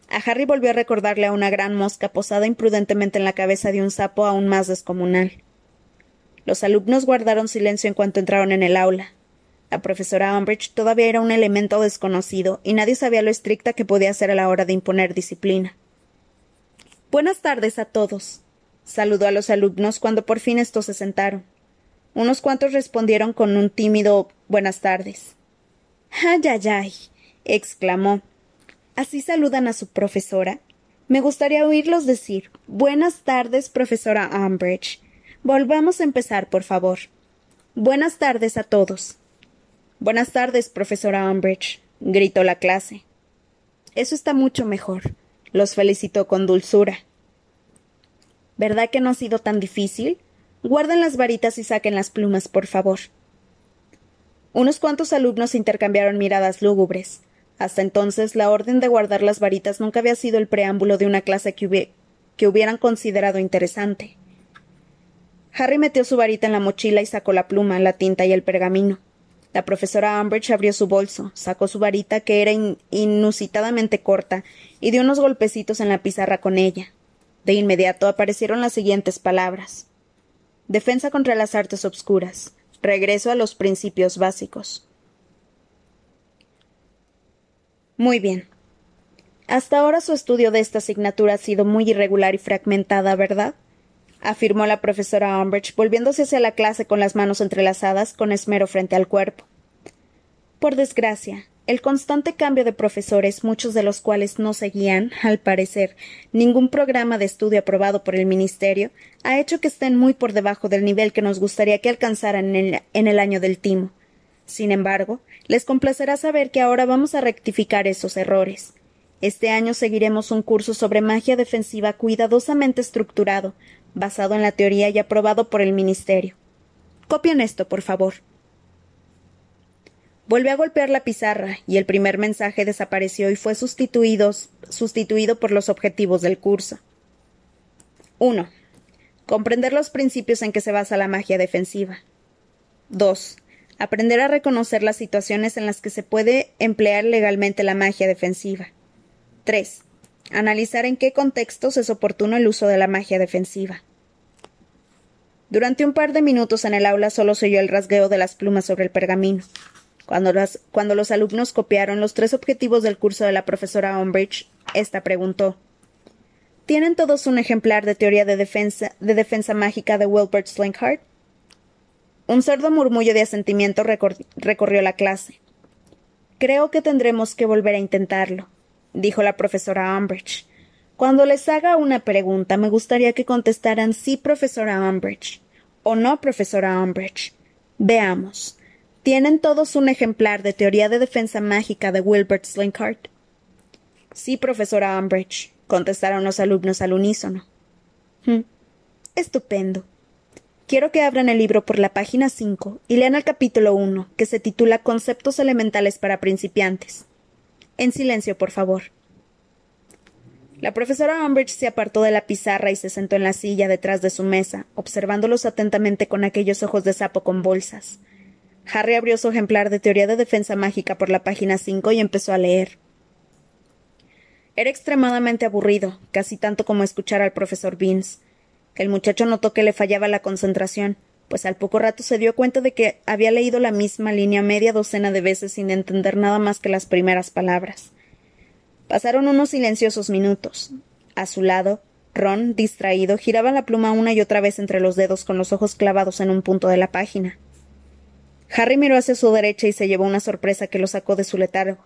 A Harry volvió a recordarle a una gran mosca posada imprudentemente en la cabeza de un sapo aún más descomunal. Los alumnos guardaron silencio en cuanto entraron en el aula. La profesora Umbridge todavía era un elemento desconocido y nadie sabía lo estricta que podía ser a la hora de imponer disciplina. Buenas tardes a todos. Saludó a los alumnos cuando por fin estos se sentaron. Unos cuantos respondieron con un tímido buenas tardes. Ay, ay, ay. exclamó. ¿Así saludan a su profesora? Me gustaría oírlos decir Buenas tardes, profesora Umbridge. Volvamos a empezar, por favor. Buenas tardes a todos. Buenas tardes, profesora Umbridge, gritó la clase. Eso está mucho mejor. Los felicitó con dulzura. ¿Verdad que no ha sido tan difícil? Guarden las varitas y saquen las plumas, por favor. Unos cuantos alumnos intercambiaron miradas lúgubres. Hasta entonces, la orden de guardar las varitas nunca había sido el preámbulo de una clase que, que hubieran considerado interesante. Harry metió su varita en la mochila y sacó la pluma, la tinta y el pergamino. La profesora Umbridge abrió su bolso, sacó su varita, que era inusitadamente corta, y dio unos golpecitos en la pizarra con ella. De inmediato aparecieron las siguientes palabras Defensa contra las artes obscuras. Regreso a los principios básicos. Muy bien. Hasta ahora su estudio de esta asignatura ha sido muy irregular y fragmentada, ¿verdad? afirmó la profesora Umbridge, volviéndose hacia la clase con las manos entrelazadas con esmero frente al cuerpo. Por desgracia, el constante cambio de profesores, muchos de los cuales no seguían, al parecer, ningún programa de estudio aprobado por el Ministerio, ha hecho que estén muy por debajo del nivel que nos gustaría que alcanzaran en el, en el año del timo. Sin embargo, les complacerá saber que ahora vamos a rectificar esos errores. Este año seguiremos un curso sobre magia defensiva cuidadosamente estructurado, basado en la teoría y aprobado por el Ministerio. Copien esto, por favor. Volvió a golpear la pizarra y el primer mensaje desapareció y fue sustituido, sustituido por los objetivos del curso. 1. Comprender los principios en que se basa la magia defensiva. 2. Aprender a reconocer las situaciones en las que se puede emplear legalmente la magia defensiva. 3. Analizar en qué contextos es oportuno el uso de la magia defensiva. Durante un par de minutos en el aula solo se oyó el rasgueo de las plumas sobre el pergamino. Cuando, cuando los alumnos copiaron los tres objetivos del curso de la profesora Umbridge, ésta preguntó ¿Tienen todos un ejemplar de teoría de defensa, de defensa mágica de Wilbert Slinkhart? Un sordo murmullo de asentimiento recorrió la clase. Creo que tendremos que volver a intentarlo, dijo la profesora Umbridge. Cuando les haga una pregunta, me gustaría que contestaran sí, profesora Umbridge, o no, profesora Umbridge. Veamos. ¿Tienen todos un ejemplar de teoría de defensa mágica de Wilbert Slinkhart? Sí, profesora Umbridge, contestaron los alumnos al unísono. Hmm. Estupendo. Quiero que abran el libro por la página 5 y lean el capítulo 1, que se titula Conceptos elementales para principiantes. En silencio, por favor. La profesora Umbridge se apartó de la pizarra y se sentó en la silla detrás de su mesa, observándolos atentamente con aquellos ojos de sapo con bolsas. Harry abrió su ejemplar de teoría de defensa mágica por la página 5 y empezó a leer. Era extremadamente aburrido, casi tanto como escuchar al profesor El muchacho notó que le fallaba la concentración, pues al poco rato se dio cuenta de que había leído la misma línea media docena de veces sin entender nada más que las primeras palabras. Pasaron unos silenciosos minutos. A su lado, Ron, distraído, giraba la pluma una y otra vez entre los dedos con los ojos clavados en un punto de la página. Harry miró hacia su derecha y se llevó una sorpresa que lo sacó de su letargo.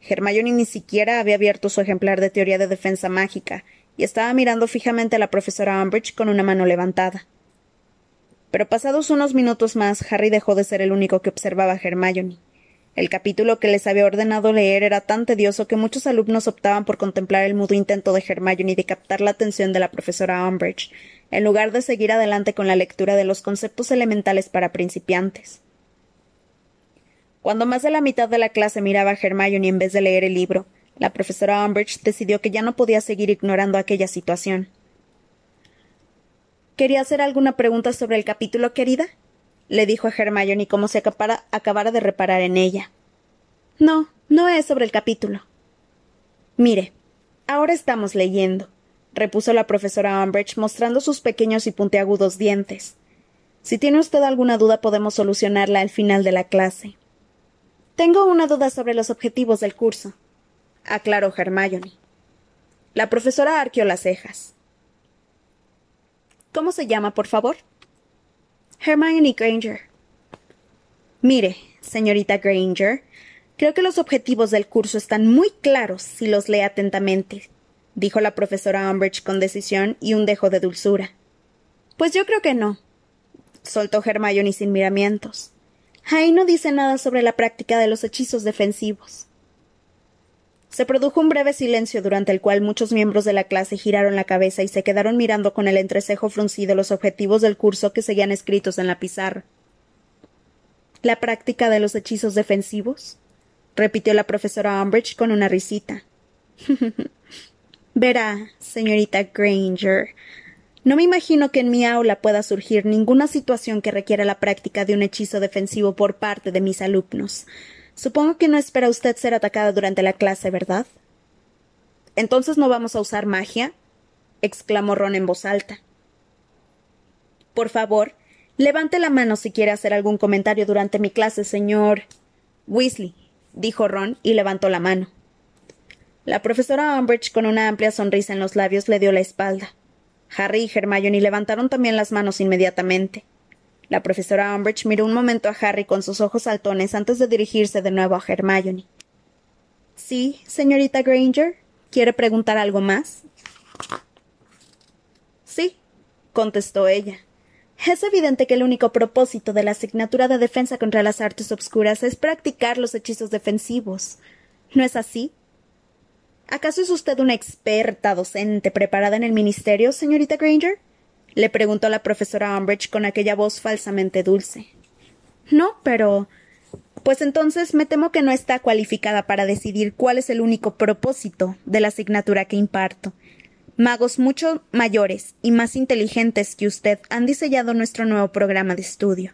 Hermione ni siquiera había abierto su ejemplar de teoría de defensa mágica y estaba mirando fijamente a la profesora Umbridge con una mano levantada. Pero pasados unos minutos más, Harry dejó de ser el único que observaba a Hermione. El capítulo que les había ordenado leer era tan tedioso que muchos alumnos optaban por contemplar el mudo intento de Hermione de captar la atención de la profesora Umbridge, en lugar de seguir adelante con la lectura de los conceptos elementales para principiantes. Cuando más de la mitad de la clase miraba a Hermione en vez de leer el libro, la profesora Umbridge decidió que ya no podía seguir ignorando aquella situación. ¿Quería hacer alguna pregunta sobre el capítulo, querida? le dijo a Hermione como si acabara de reparar en ella. No, no es sobre el capítulo. Mire, ahora estamos leyendo, repuso la profesora Umbridge mostrando sus pequeños y puntiagudos dientes. Si tiene usted alguna duda podemos solucionarla al final de la clase. Tengo una duda sobre los objetivos del curso, aclaró Hermione. La profesora arqueó las cejas. ¿Cómo se llama, por favor? Hermione Granger. Mire, señorita Granger, creo que los objetivos del curso están muy claros si los lee atentamente, dijo la profesora Umbridge con decisión y un dejo de dulzura. Pues yo creo que no, soltó Hermione sin miramientos. Ahí no dice nada sobre la práctica de los hechizos defensivos. Se produjo un breve silencio durante el cual muchos miembros de la clase giraron la cabeza y se quedaron mirando con el entrecejo fruncido los objetivos del curso que seguían escritos en la pizarra. ¿La práctica de los hechizos defensivos? repitió la profesora Umbridge con una risita. Verá, señorita Granger, no me imagino que en mi aula pueda surgir ninguna situación que requiera la práctica de un hechizo defensivo por parte de mis alumnos. Supongo que no espera usted ser atacada durante la clase, ¿verdad? Entonces no vamos a usar magia, exclamó Ron en voz alta. Por favor, levante la mano si quiere hacer algún comentario durante mi clase, señor. Weasley, dijo Ron y levantó la mano. La profesora Umbridge, con una amplia sonrisa en los labios, le dio la espalda. Harry y Hermione levantaron también las manos inmediatamente. La profesora Umbridge miró un momento a Harry con sus ojos saltones antes de dirigirse de nuevo a Hermione. Sí, señorita Granger. ¿Quiere preguntar algo más? Sí, contestó ella. Es evidente que el único propósito de la asignatura de defensa contra las artes obscuras es practicar los hechizos defensivos. ¿No es así? ¿Acaso es usted una experta docente preparada en el ministerio, señorita Granger? Le preguntó la profesora Umbridge con aquella voz falsamente dulce. No, pero. Pues entonces me temo que no está cualificada para decidir cuál es el único propósito de la asignatura que imparto. Magos mucho mayores y más inteligentes que usted han diseñado nuestro nuevo programa de estudio.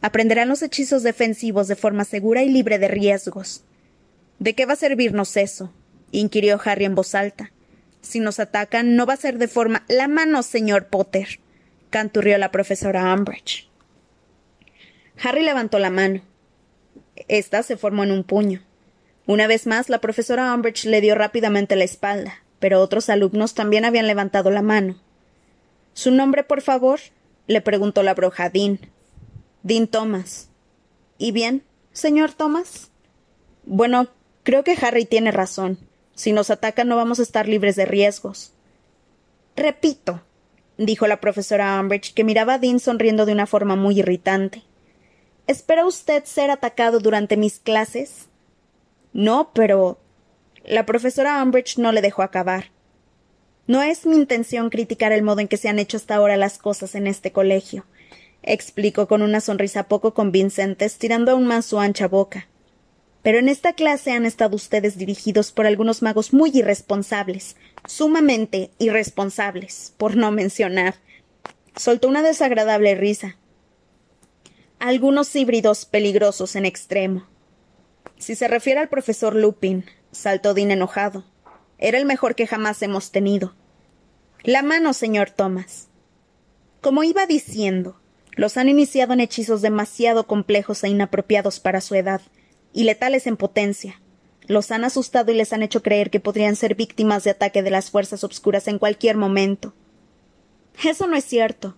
Aprenderán los hechizos defensivos de forma segura y libre de riesgos. ¿De qué va a servirnos eso? inquirió Harry en voz alta. Si nos atacan, no va a ser de forma. La mano, señor Potter, canturrió la profesora Umbridge. Harry levantó la mano. Esta se formó en un puño. Una vez más, la profesora Umbridge le dio rápidamente la espalda, pero otros alumnos también habían levantado la mano. ¿Su nombre, por favor? le preguntó la bruja Dean. Dean Thomas. ¿Y bien, señor Thomas? Bueno, creo que Harry tiene razón. Si nos atacan no vamos a estar libres de riesgos. Repito, dijo la profesora Umbridge, que miraba a Dean sonriendo de una forma muy irritante. ¿Espera usted ser atacado durante mis clases? No, pero. La profesora Umbridge no le dejó acabar. No es mi intención criticar el modo en que se han hecho hasta ahora las cosas en este colegio, explicó con una sonrisa poco convincente, estirando aún más su ancha boca. Pero en esta clase han estado ustedes dirigidos por algunos magos muy irresponsables, sumamente irresponsables, por no mencionar. Soltó una desagradable risa. Algunos híbridos peligrosos en extremo. Si se refiere al profesor Lupin, saltó Dean enojado. Era el mejor que jamás hemos tenido. La mano, señor Thomas. Como iba diciendo, los han iniciado en hechizos demasiado complejos e inapropiados para su edad, y letales en potencia. Los han asustado y les han hecho creer que podrían ser víctimas de ataque de las fuerzas obscuras en cualquier momento. Eso no es cierto,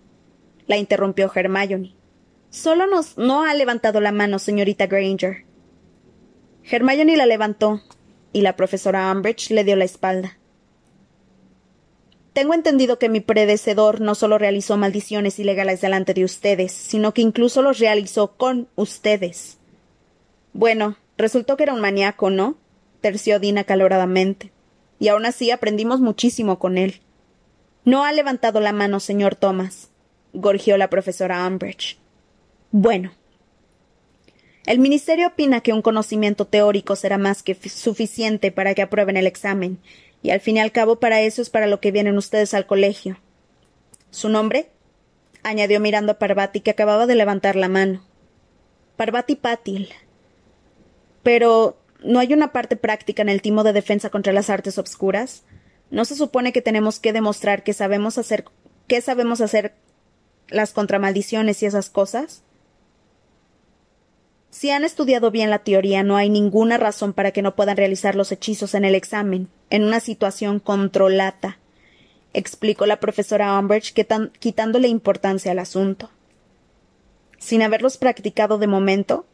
la interrumpió Hermione. Solo nos no ha levantado la mano, señorita Granger. Hermione la levantó, y la profesora Umbridge le dio la espalda. Tengo entendido que mi predecedor no solo realizó maldiciones ilegales delante de ustedes, sino que incluso los realizó con ustedes. Bueno, resultó que era un maníaco, ¿no? terció Dina caloradamente. Y aún así aprendimos muchísimo con él. No ha levantado la mano, señor Thomas, gorgió la profesora Umbridge. Bueno. El Ministerio opina que un conocimiento teórico será más que suficiente para que aprueben el examen, y al fin y al cabo para eso es para lo que vienen ustedes al colegio. ¿Su nombre? añadió mirando a Parvati, que acababa de levantar la mano. Parvati Patil, pero ¿no hay una parte práctica en el timo de defensa contra las artes obscuras? ¿No se supone que tenemos que demostrar que sabemos hacer qué sabemos hacer las contramaldiciones y esas cosas? Si han estudiado bien la teoría, no hay ninguna razón para que no puedan realizar los hechizos en el examen, en una situación controlada, explicó la profesora Umbridge quitándole importancia al asunto. ¿Sin haberlos practicado de momento?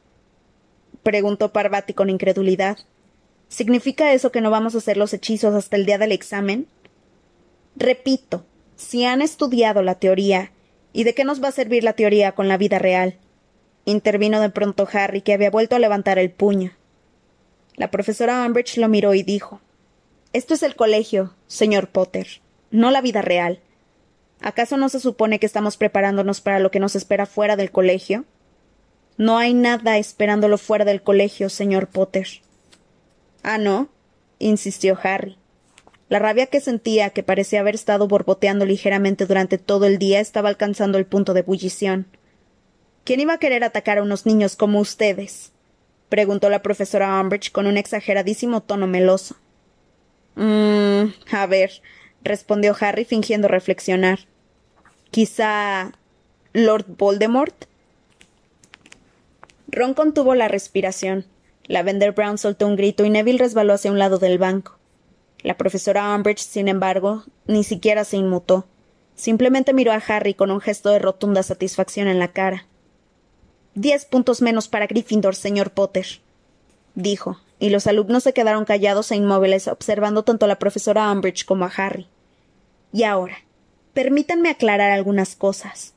Preguntó Parvati con incredulidad. ¿Significa eso que no vamos a hacer los hechizos hasta el día del examen? Repito, si han estudiado la teoría, ¿y de qué nos va a servir la teoría con la vida real? intervino de pronto Harry, que había vuelto a levantar el puño. La profesora Umbridge lo miró y dijo Esto es el colegio, señor Potter, no la vida real. ¿Acaso no se supone que estamos preparándonos para lo que nos espera fuera del colegio? No hay nada esperándolo fuera del colegio, señor Potter. Ah, no, insistió Harry. La rabia que sentía, que parecía haber estado borboteando ligeramente durante todo el día, estaba alcanzando el punto de ebullición. ¿Quién iba a querer atacar a unos niños como ustedes? preguntó la profesora Umbridge con un exageradísimo tono meloso. Mmm. A ver, respondió Harry fingiendo reflexionar. Quizá. Lord Voldemort. Ron contuvo la respiración. Lavender Brown soltó un grito y Neville resbaló hacia un lado del banco. La profesora Umbridge, sin embargo, ni siquiera se inmutó. Simplemente miró a Harry con un gesto de rotunda satisfacción en la cara. Diez puntos menos para Gryffindor, señor Potter, dijo, y los alumnos se quedaron callados e inmóviles observando tanto a la profesora Umbridge como a Harry. Y ahora, permítanme aclarar algunas cosas.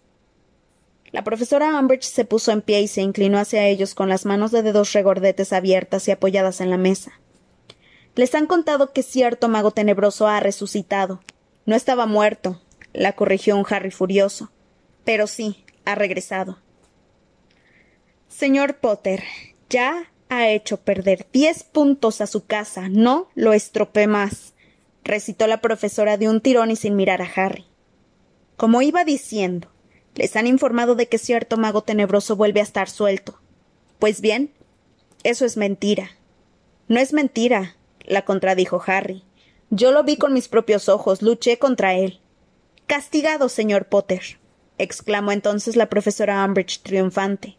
La profesora Umbridge se puso en pie y se inclinó hacia ellos con las manos de dedos regordetes abiertas y apoyadas en la mesa. Les han contado que cierto mago tenebroso ha resucitado. No estaba muerto, la corrigió un Harry furioso. Pero sí, ha regresado. Señor Potter, ya ha hecho perder diez puntos a su casa. No lo estropee más, recitó la profesora de un tirón y sin mirar a Harry. Como iba diciendo, les han informado de que cierto mago tenebroso vuelve a estar suelto. Pues bien, eso es mentira. No es mentira, la contradijo Harry. Yo lo vi con mis propios ojos, luché contra él. Castigado, señor Potter, exclamó entonces la profesora Umbridge triunfante.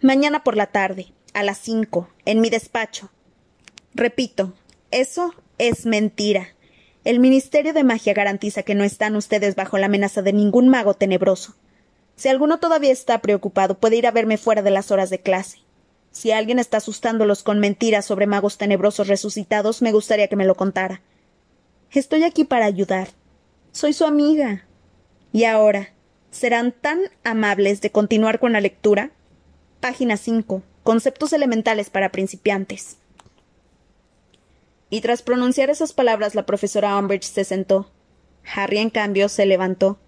Mañana por la tarde, a las cinco, en mi despacho. Repito, eso es mentira. El Ministerio de Magia garantiza que no están ustedes bajo la amenaza de ningún mago tenebroso. Si alguno todavía está preocupado, puede ir a verme fuera de las horas de clase. Si alguien está asustándolos con mentiras sobre magos tenebrosos resucitados, me gustaría que me lo contara. Estoy aquí para ayudar. Soy su amiga. Y ahora, ¿serán tan amables de continuar con la lectura? Página 5. Conceptos elementales para principiantes. Y tras pronunciar esas palabras la profesora Umbridge se sentó. Harry, en cambio, se levantó.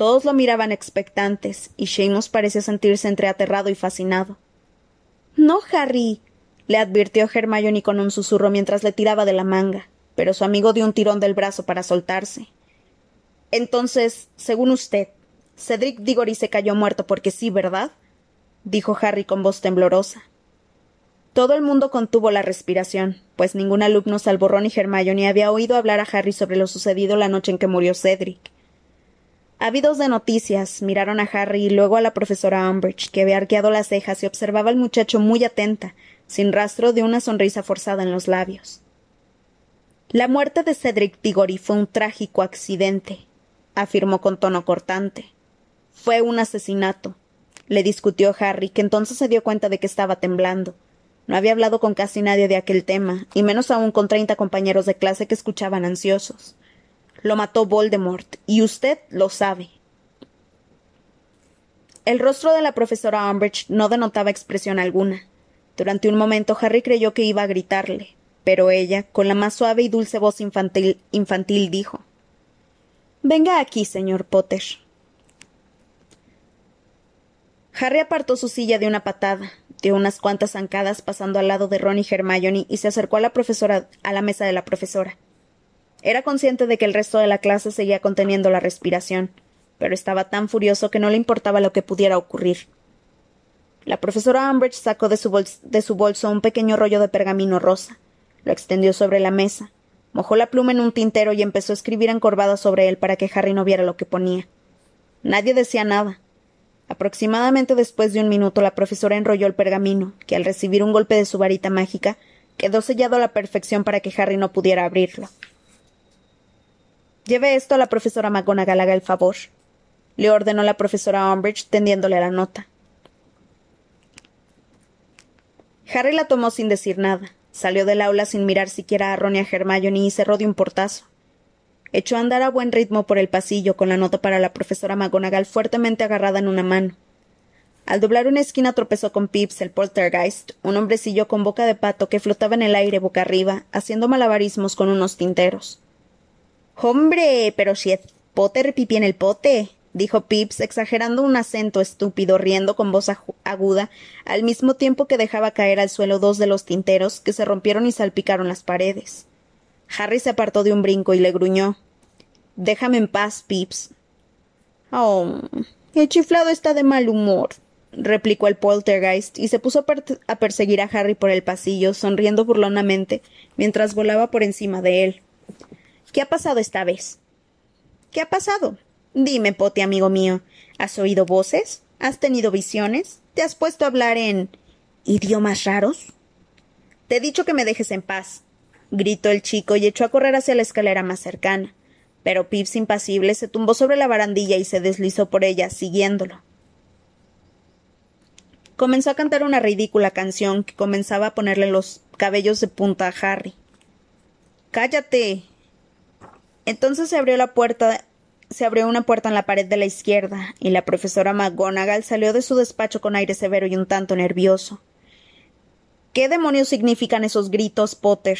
Todos lo miraban expectantes, y Seamus parecía sentirse entre aterrado y fascinado. No, Harry, le advirtió Hermione con un susurro mientras le tiraba de la manga, pero su amigo dio un tirón del brazo para soltarse. Entonces, según usted, Cedric Diggory se cayó muerto porque sí, ¿verdad? dijo Harry con voz temblorosa. Todo el mundo contuvo la respiración, pues ningún alumno salvo Ron y Hermione había oído hablar a Harry sobre lo sucedido la noche en que murió Cedric. Ávidos de noticias, miraron a Harry y luego a la profesora Umbridge, que había arqueado las cejas y observaba al muchacho muy atenta, sin rastro de una sonrisa forzada en los labios. La muerte de Cedric Diggory fue un trágico accidente, afirmó con tono cortante. Fue un asesinato le discutió Harry, que entonces se dio cuenta de que estaba temblando. No había hablado con casi nadie de aquel tema, y menos aún con treinta compañeros de clase que escuchaban ansiosos. Lo mató Voldemort, y usted lo sabe. El rostro de la profesora Umbridge no denotaba expresión alguna. Durante un momento Harry creyó que iba a gritarle, pero ella, con la más suave y dulce voz infantil, infantil dijo Venga aquí, señor Potter. Harry apartó su silla de una patada, dio unas cuantas zancadas pasando al lado de Ron y Hermione y se acercó a la profesora a la mesa de la profesora. Era consciente de que el resto de la clase seguía conteniendo la respiración, pero estaba tan furioso que no le importaba lo que pudiera ocurrir. La profesora Umbridge sacó de su, de bolso un pequeño rollo de pergamino rosa, lo extendió sobre la mesa, mojó la pluma en un tintero y empezó a escribir encorvada sobre él para que Harry no viera lo que ponía. Nadie decía nada. Aproximadamente después de un minuto la profesora enrolló el pergamino, que al recibir un golpe de su varita mágica quedó sellado a la perfección para que Harry no pudiera abrirlo. Lleve esto a la profesora McGonagall, haga el favor, le ordenó la profesora Umbridge tendiéndole la nota. Harry la tomó sin decir nada. Salió del aula sin mirar siquiera a Ron y a Hermione y cerró de un portazo. Echó a andar a buen ritmo por el pasillo con la nota para la profesora McGonagall fuertemente agarrada en una mano. Al doblar una esquina tropezó con Pips, el poltergeist, un hombrecillo con boca de pato que flotaba en el aire boca arriba, haciendo malabarismos con unos tinteros. Hombre, pero si es Potter pipí en el pote, dijo Pips, exagerando un acento estúpido, riendo con voz aguda, al mismo tiempo que dejaba caer al suelo dos de los tinteros que se rompieron y salpicaron las paredes. Harry se apartó de un brinco y le gruñó. Déjame en paz, Pips. Oh, el chiflado está de mal humor, replicó el poltergeist, y se puso a, perseguir a Harry por el pasillo, sonriendo burlonamente, mientras volaba por encima de él. ¿Qué ha pasado esta vez? ¿Qué ha pasado? Dime, Pote, amigo mío, ¿has oído voces? ¿Has tenido visiones? ¿Te has puesto a hablar en idiomas raros? Te he dicho que me dejes en paz, gritó el chico y echó a correr hacia la escalera más cercana. Pero Pips, impasible, se tumbó sobre la barandilla y se deslizó por ella, siguiéndolo. Comenzó a cantar una ridícula canción que comenzaba a ponerle los cabellos de punta a Harry. Cállate. Entonces se abrió la puerta se abrió una puerta en la pared de la izquierda, y la profesora McGonagall salió de su despacho con aire severo y un tanto nervioso. ¿Qué demonios significan esos gritos, Potter?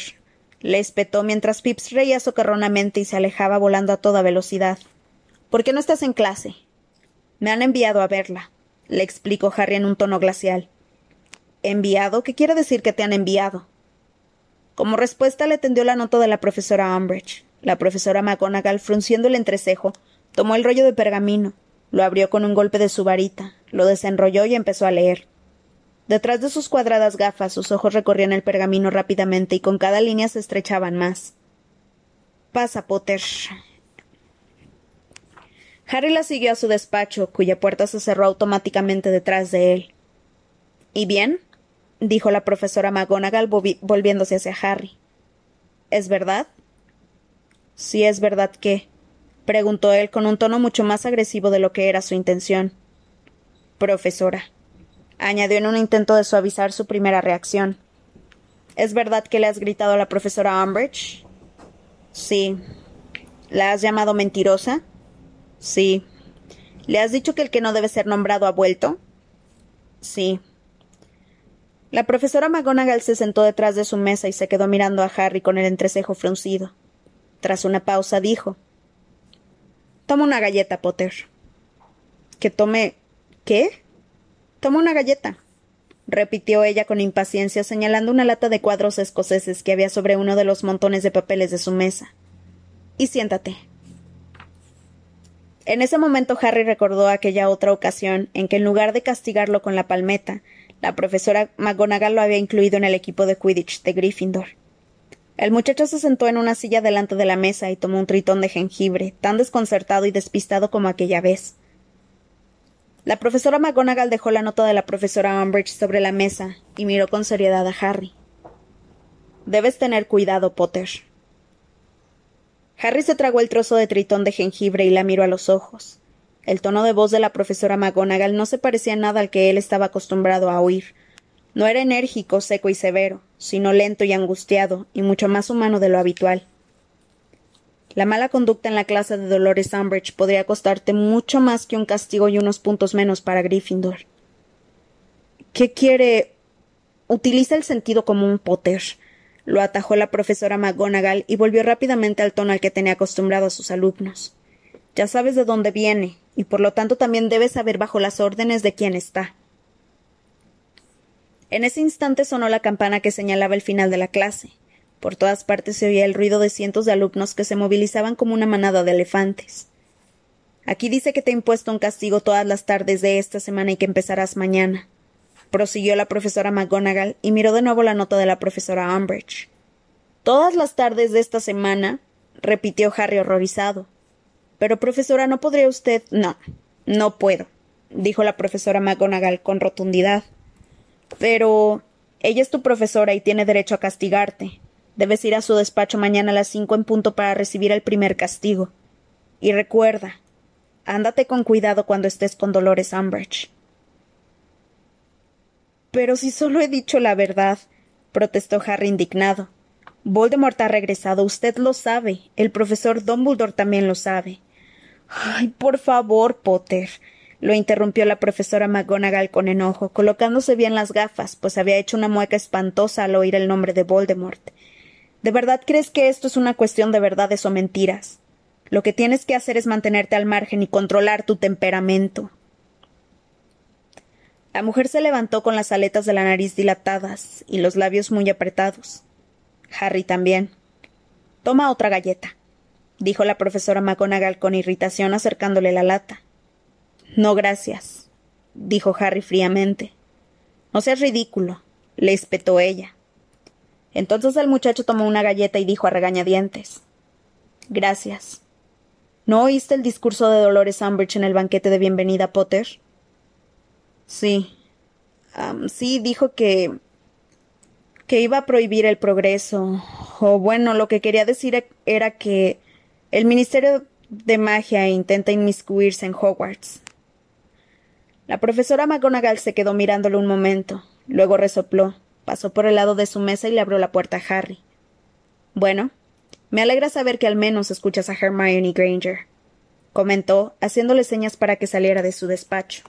le espetó mientras Pips reía socarronamente y se alejaba volando a toda velocidad. ¿Por qué no estás en clase? Me han enviado a verla, le explicó Harry en un tono glacial. ¿Enviado? ¿Qué quiere decir que te han enviado? Como respuesta le tendió la nota de la profesora Umbridge. La profesora McGonagall, frunciendo el entrecejo, tomó el rollo de pergamino, lo abrió con un golpe de su varita, lo desenrolló y empezó a leer. Detrás de sus cuadradas gafas sus ojos recorrían el pergamino rápidamente y con cada línea se estrechaban más. Pasa, Potter. Harry la siguió a su despacho, cuya puerta se cerró automáticamente detrás de él. ¿Y bien? dijo la profesora McGonagall volviéndose hacia Harry. ¿Es verdad? Sí, es verdad que. preguntó él con un tono mucho más agresivo de lo que era su intención. Profesora añadió en un intento de suavizar su primera reacción. ¿Es verdad que le has gritado a la profesora Umbridge? Sí. ¿La has llamado mentirosa? Sí. ¿Le has dicho que el que no debe ser nombrado ha vuelto? Sí. La profesora McGonagall se sentó detrás de su mesa y se quedó mirando a Harry con el entrecejo fruncido. Tras una pausa dijo Toma una galleta, Potter. ¿Que tome. ¿Qué? Toma una galleta, repitió ella con impaciencia, señalando una lata de cuadros escoceses que había sobre uno de los montones de papeles de su mesa. Y siéntate. En ese momento Harry recordó aquella otra ocasión en que en lugar de castigarlo con la palmeta, la profesora McGonagall lo había incluido en el equipo de Quidditch de Gryffindor. El muchacho se sentó en una silla delante de la mesa y tomó un tritón de jengibre, tan desconcertado y despistado como aquella vez. La profesora McGonagall dejó la nota de la profesora Umbridge sobre la mesa y miró con seriedad a Harry. Debes tener cuidado, Potter. Harry se tragó el trozo de tritón de jengibre y la miró a los ojos. El tono de voz de la profesora McGonagall no se parecía nada al que él estaba acostumbrado a oír. No era enérgico, seco y severo, sino lento y angustiado, y mucho más humano de lo habitual. La mala conducta en la clase de Dolores Umbridge podría costarte mucho más que un castigo y unos puntos menos para Gryffindor. ¿Qué quiere? Utiliza el sentido común, Potter. Lo atajó la profesora McGonagall y volvió rápidamente al tono al que tenía acostumbrado a sus alumnos. Ya sabes de dónde viene, y por lo tanto también debes saber bajo las órdenes de quién está. En ese instante sonó la campana que señalaba el final de la clase. Por todas partes se oía el ruido de cientos de alumnos que se movilizaban como una manada de elefantes. Aquí dice que te he impuesto un castigo todas las tardes de esta semana y que empezarás mañana. Prosiguió la profesora McGonagall y miró de nuevo la nota de la profesora Umbridge. Todas las tardes de esta semana, repitió Harry horrorizado. Pero, profesora, ¿no podría usted. No. No puedo, dijo la profesora McGonagall con rotundidad. Pero ella es tu profesora y tiene derecho a castigarte. Debes ir a su despacho mañana a las cinco en punto para recibir el primer castigo. Y recuerda, ándate con cuidado cuando estés con Dolores Umbridge. Pero si solo he dicho la verdad, protestó Harry indignado. Voldemort ha regresado, usted lo sabe. El profesor Dumbledore también lo sabe. Ay, por favor, Potter, lo interrumpió la profesora McGonagall con enojo, colocándose bien las gafas, pues había hecho una mueca espantosa al oír el nombre de Voldemort. ¿De verdad crees que esto es una cuestión de verdades o mentiras? Lo que tienes que hacer es mantenerte al margen y controlar tu temperamento. La mujer se levantó con las aletas de la nariz dilatadas y los labios muy apretados. Harry también. Toma otra galleta, dijo la profesora McGonagall con irritación acercándole la lata. No, gracias, dijo Harry fríamente. No seas ridículo, le espetó ella. Entonces el muchacho tomó una galleta y dijo a regañadientes Gracias. ¿No oíste el discurso de Dolores Umbridge en el banquete de bienvenida, Potter? Sí. sí, dijo que. que iba a prohibir el progreso. O bueno, lo que quería decir era que el Ministerio de Magia intenta inmiscuirse en Hogwarts. La profesora McGonagall se quedó mirándolo un momento, luego resopló, pasó por el lado de su mesa y le abrió la puerta a Harry. Bueno, me alegra saber que al menos escuchas a Hermione Granger, comentó, haciéndole señas para que saliera de su despacho.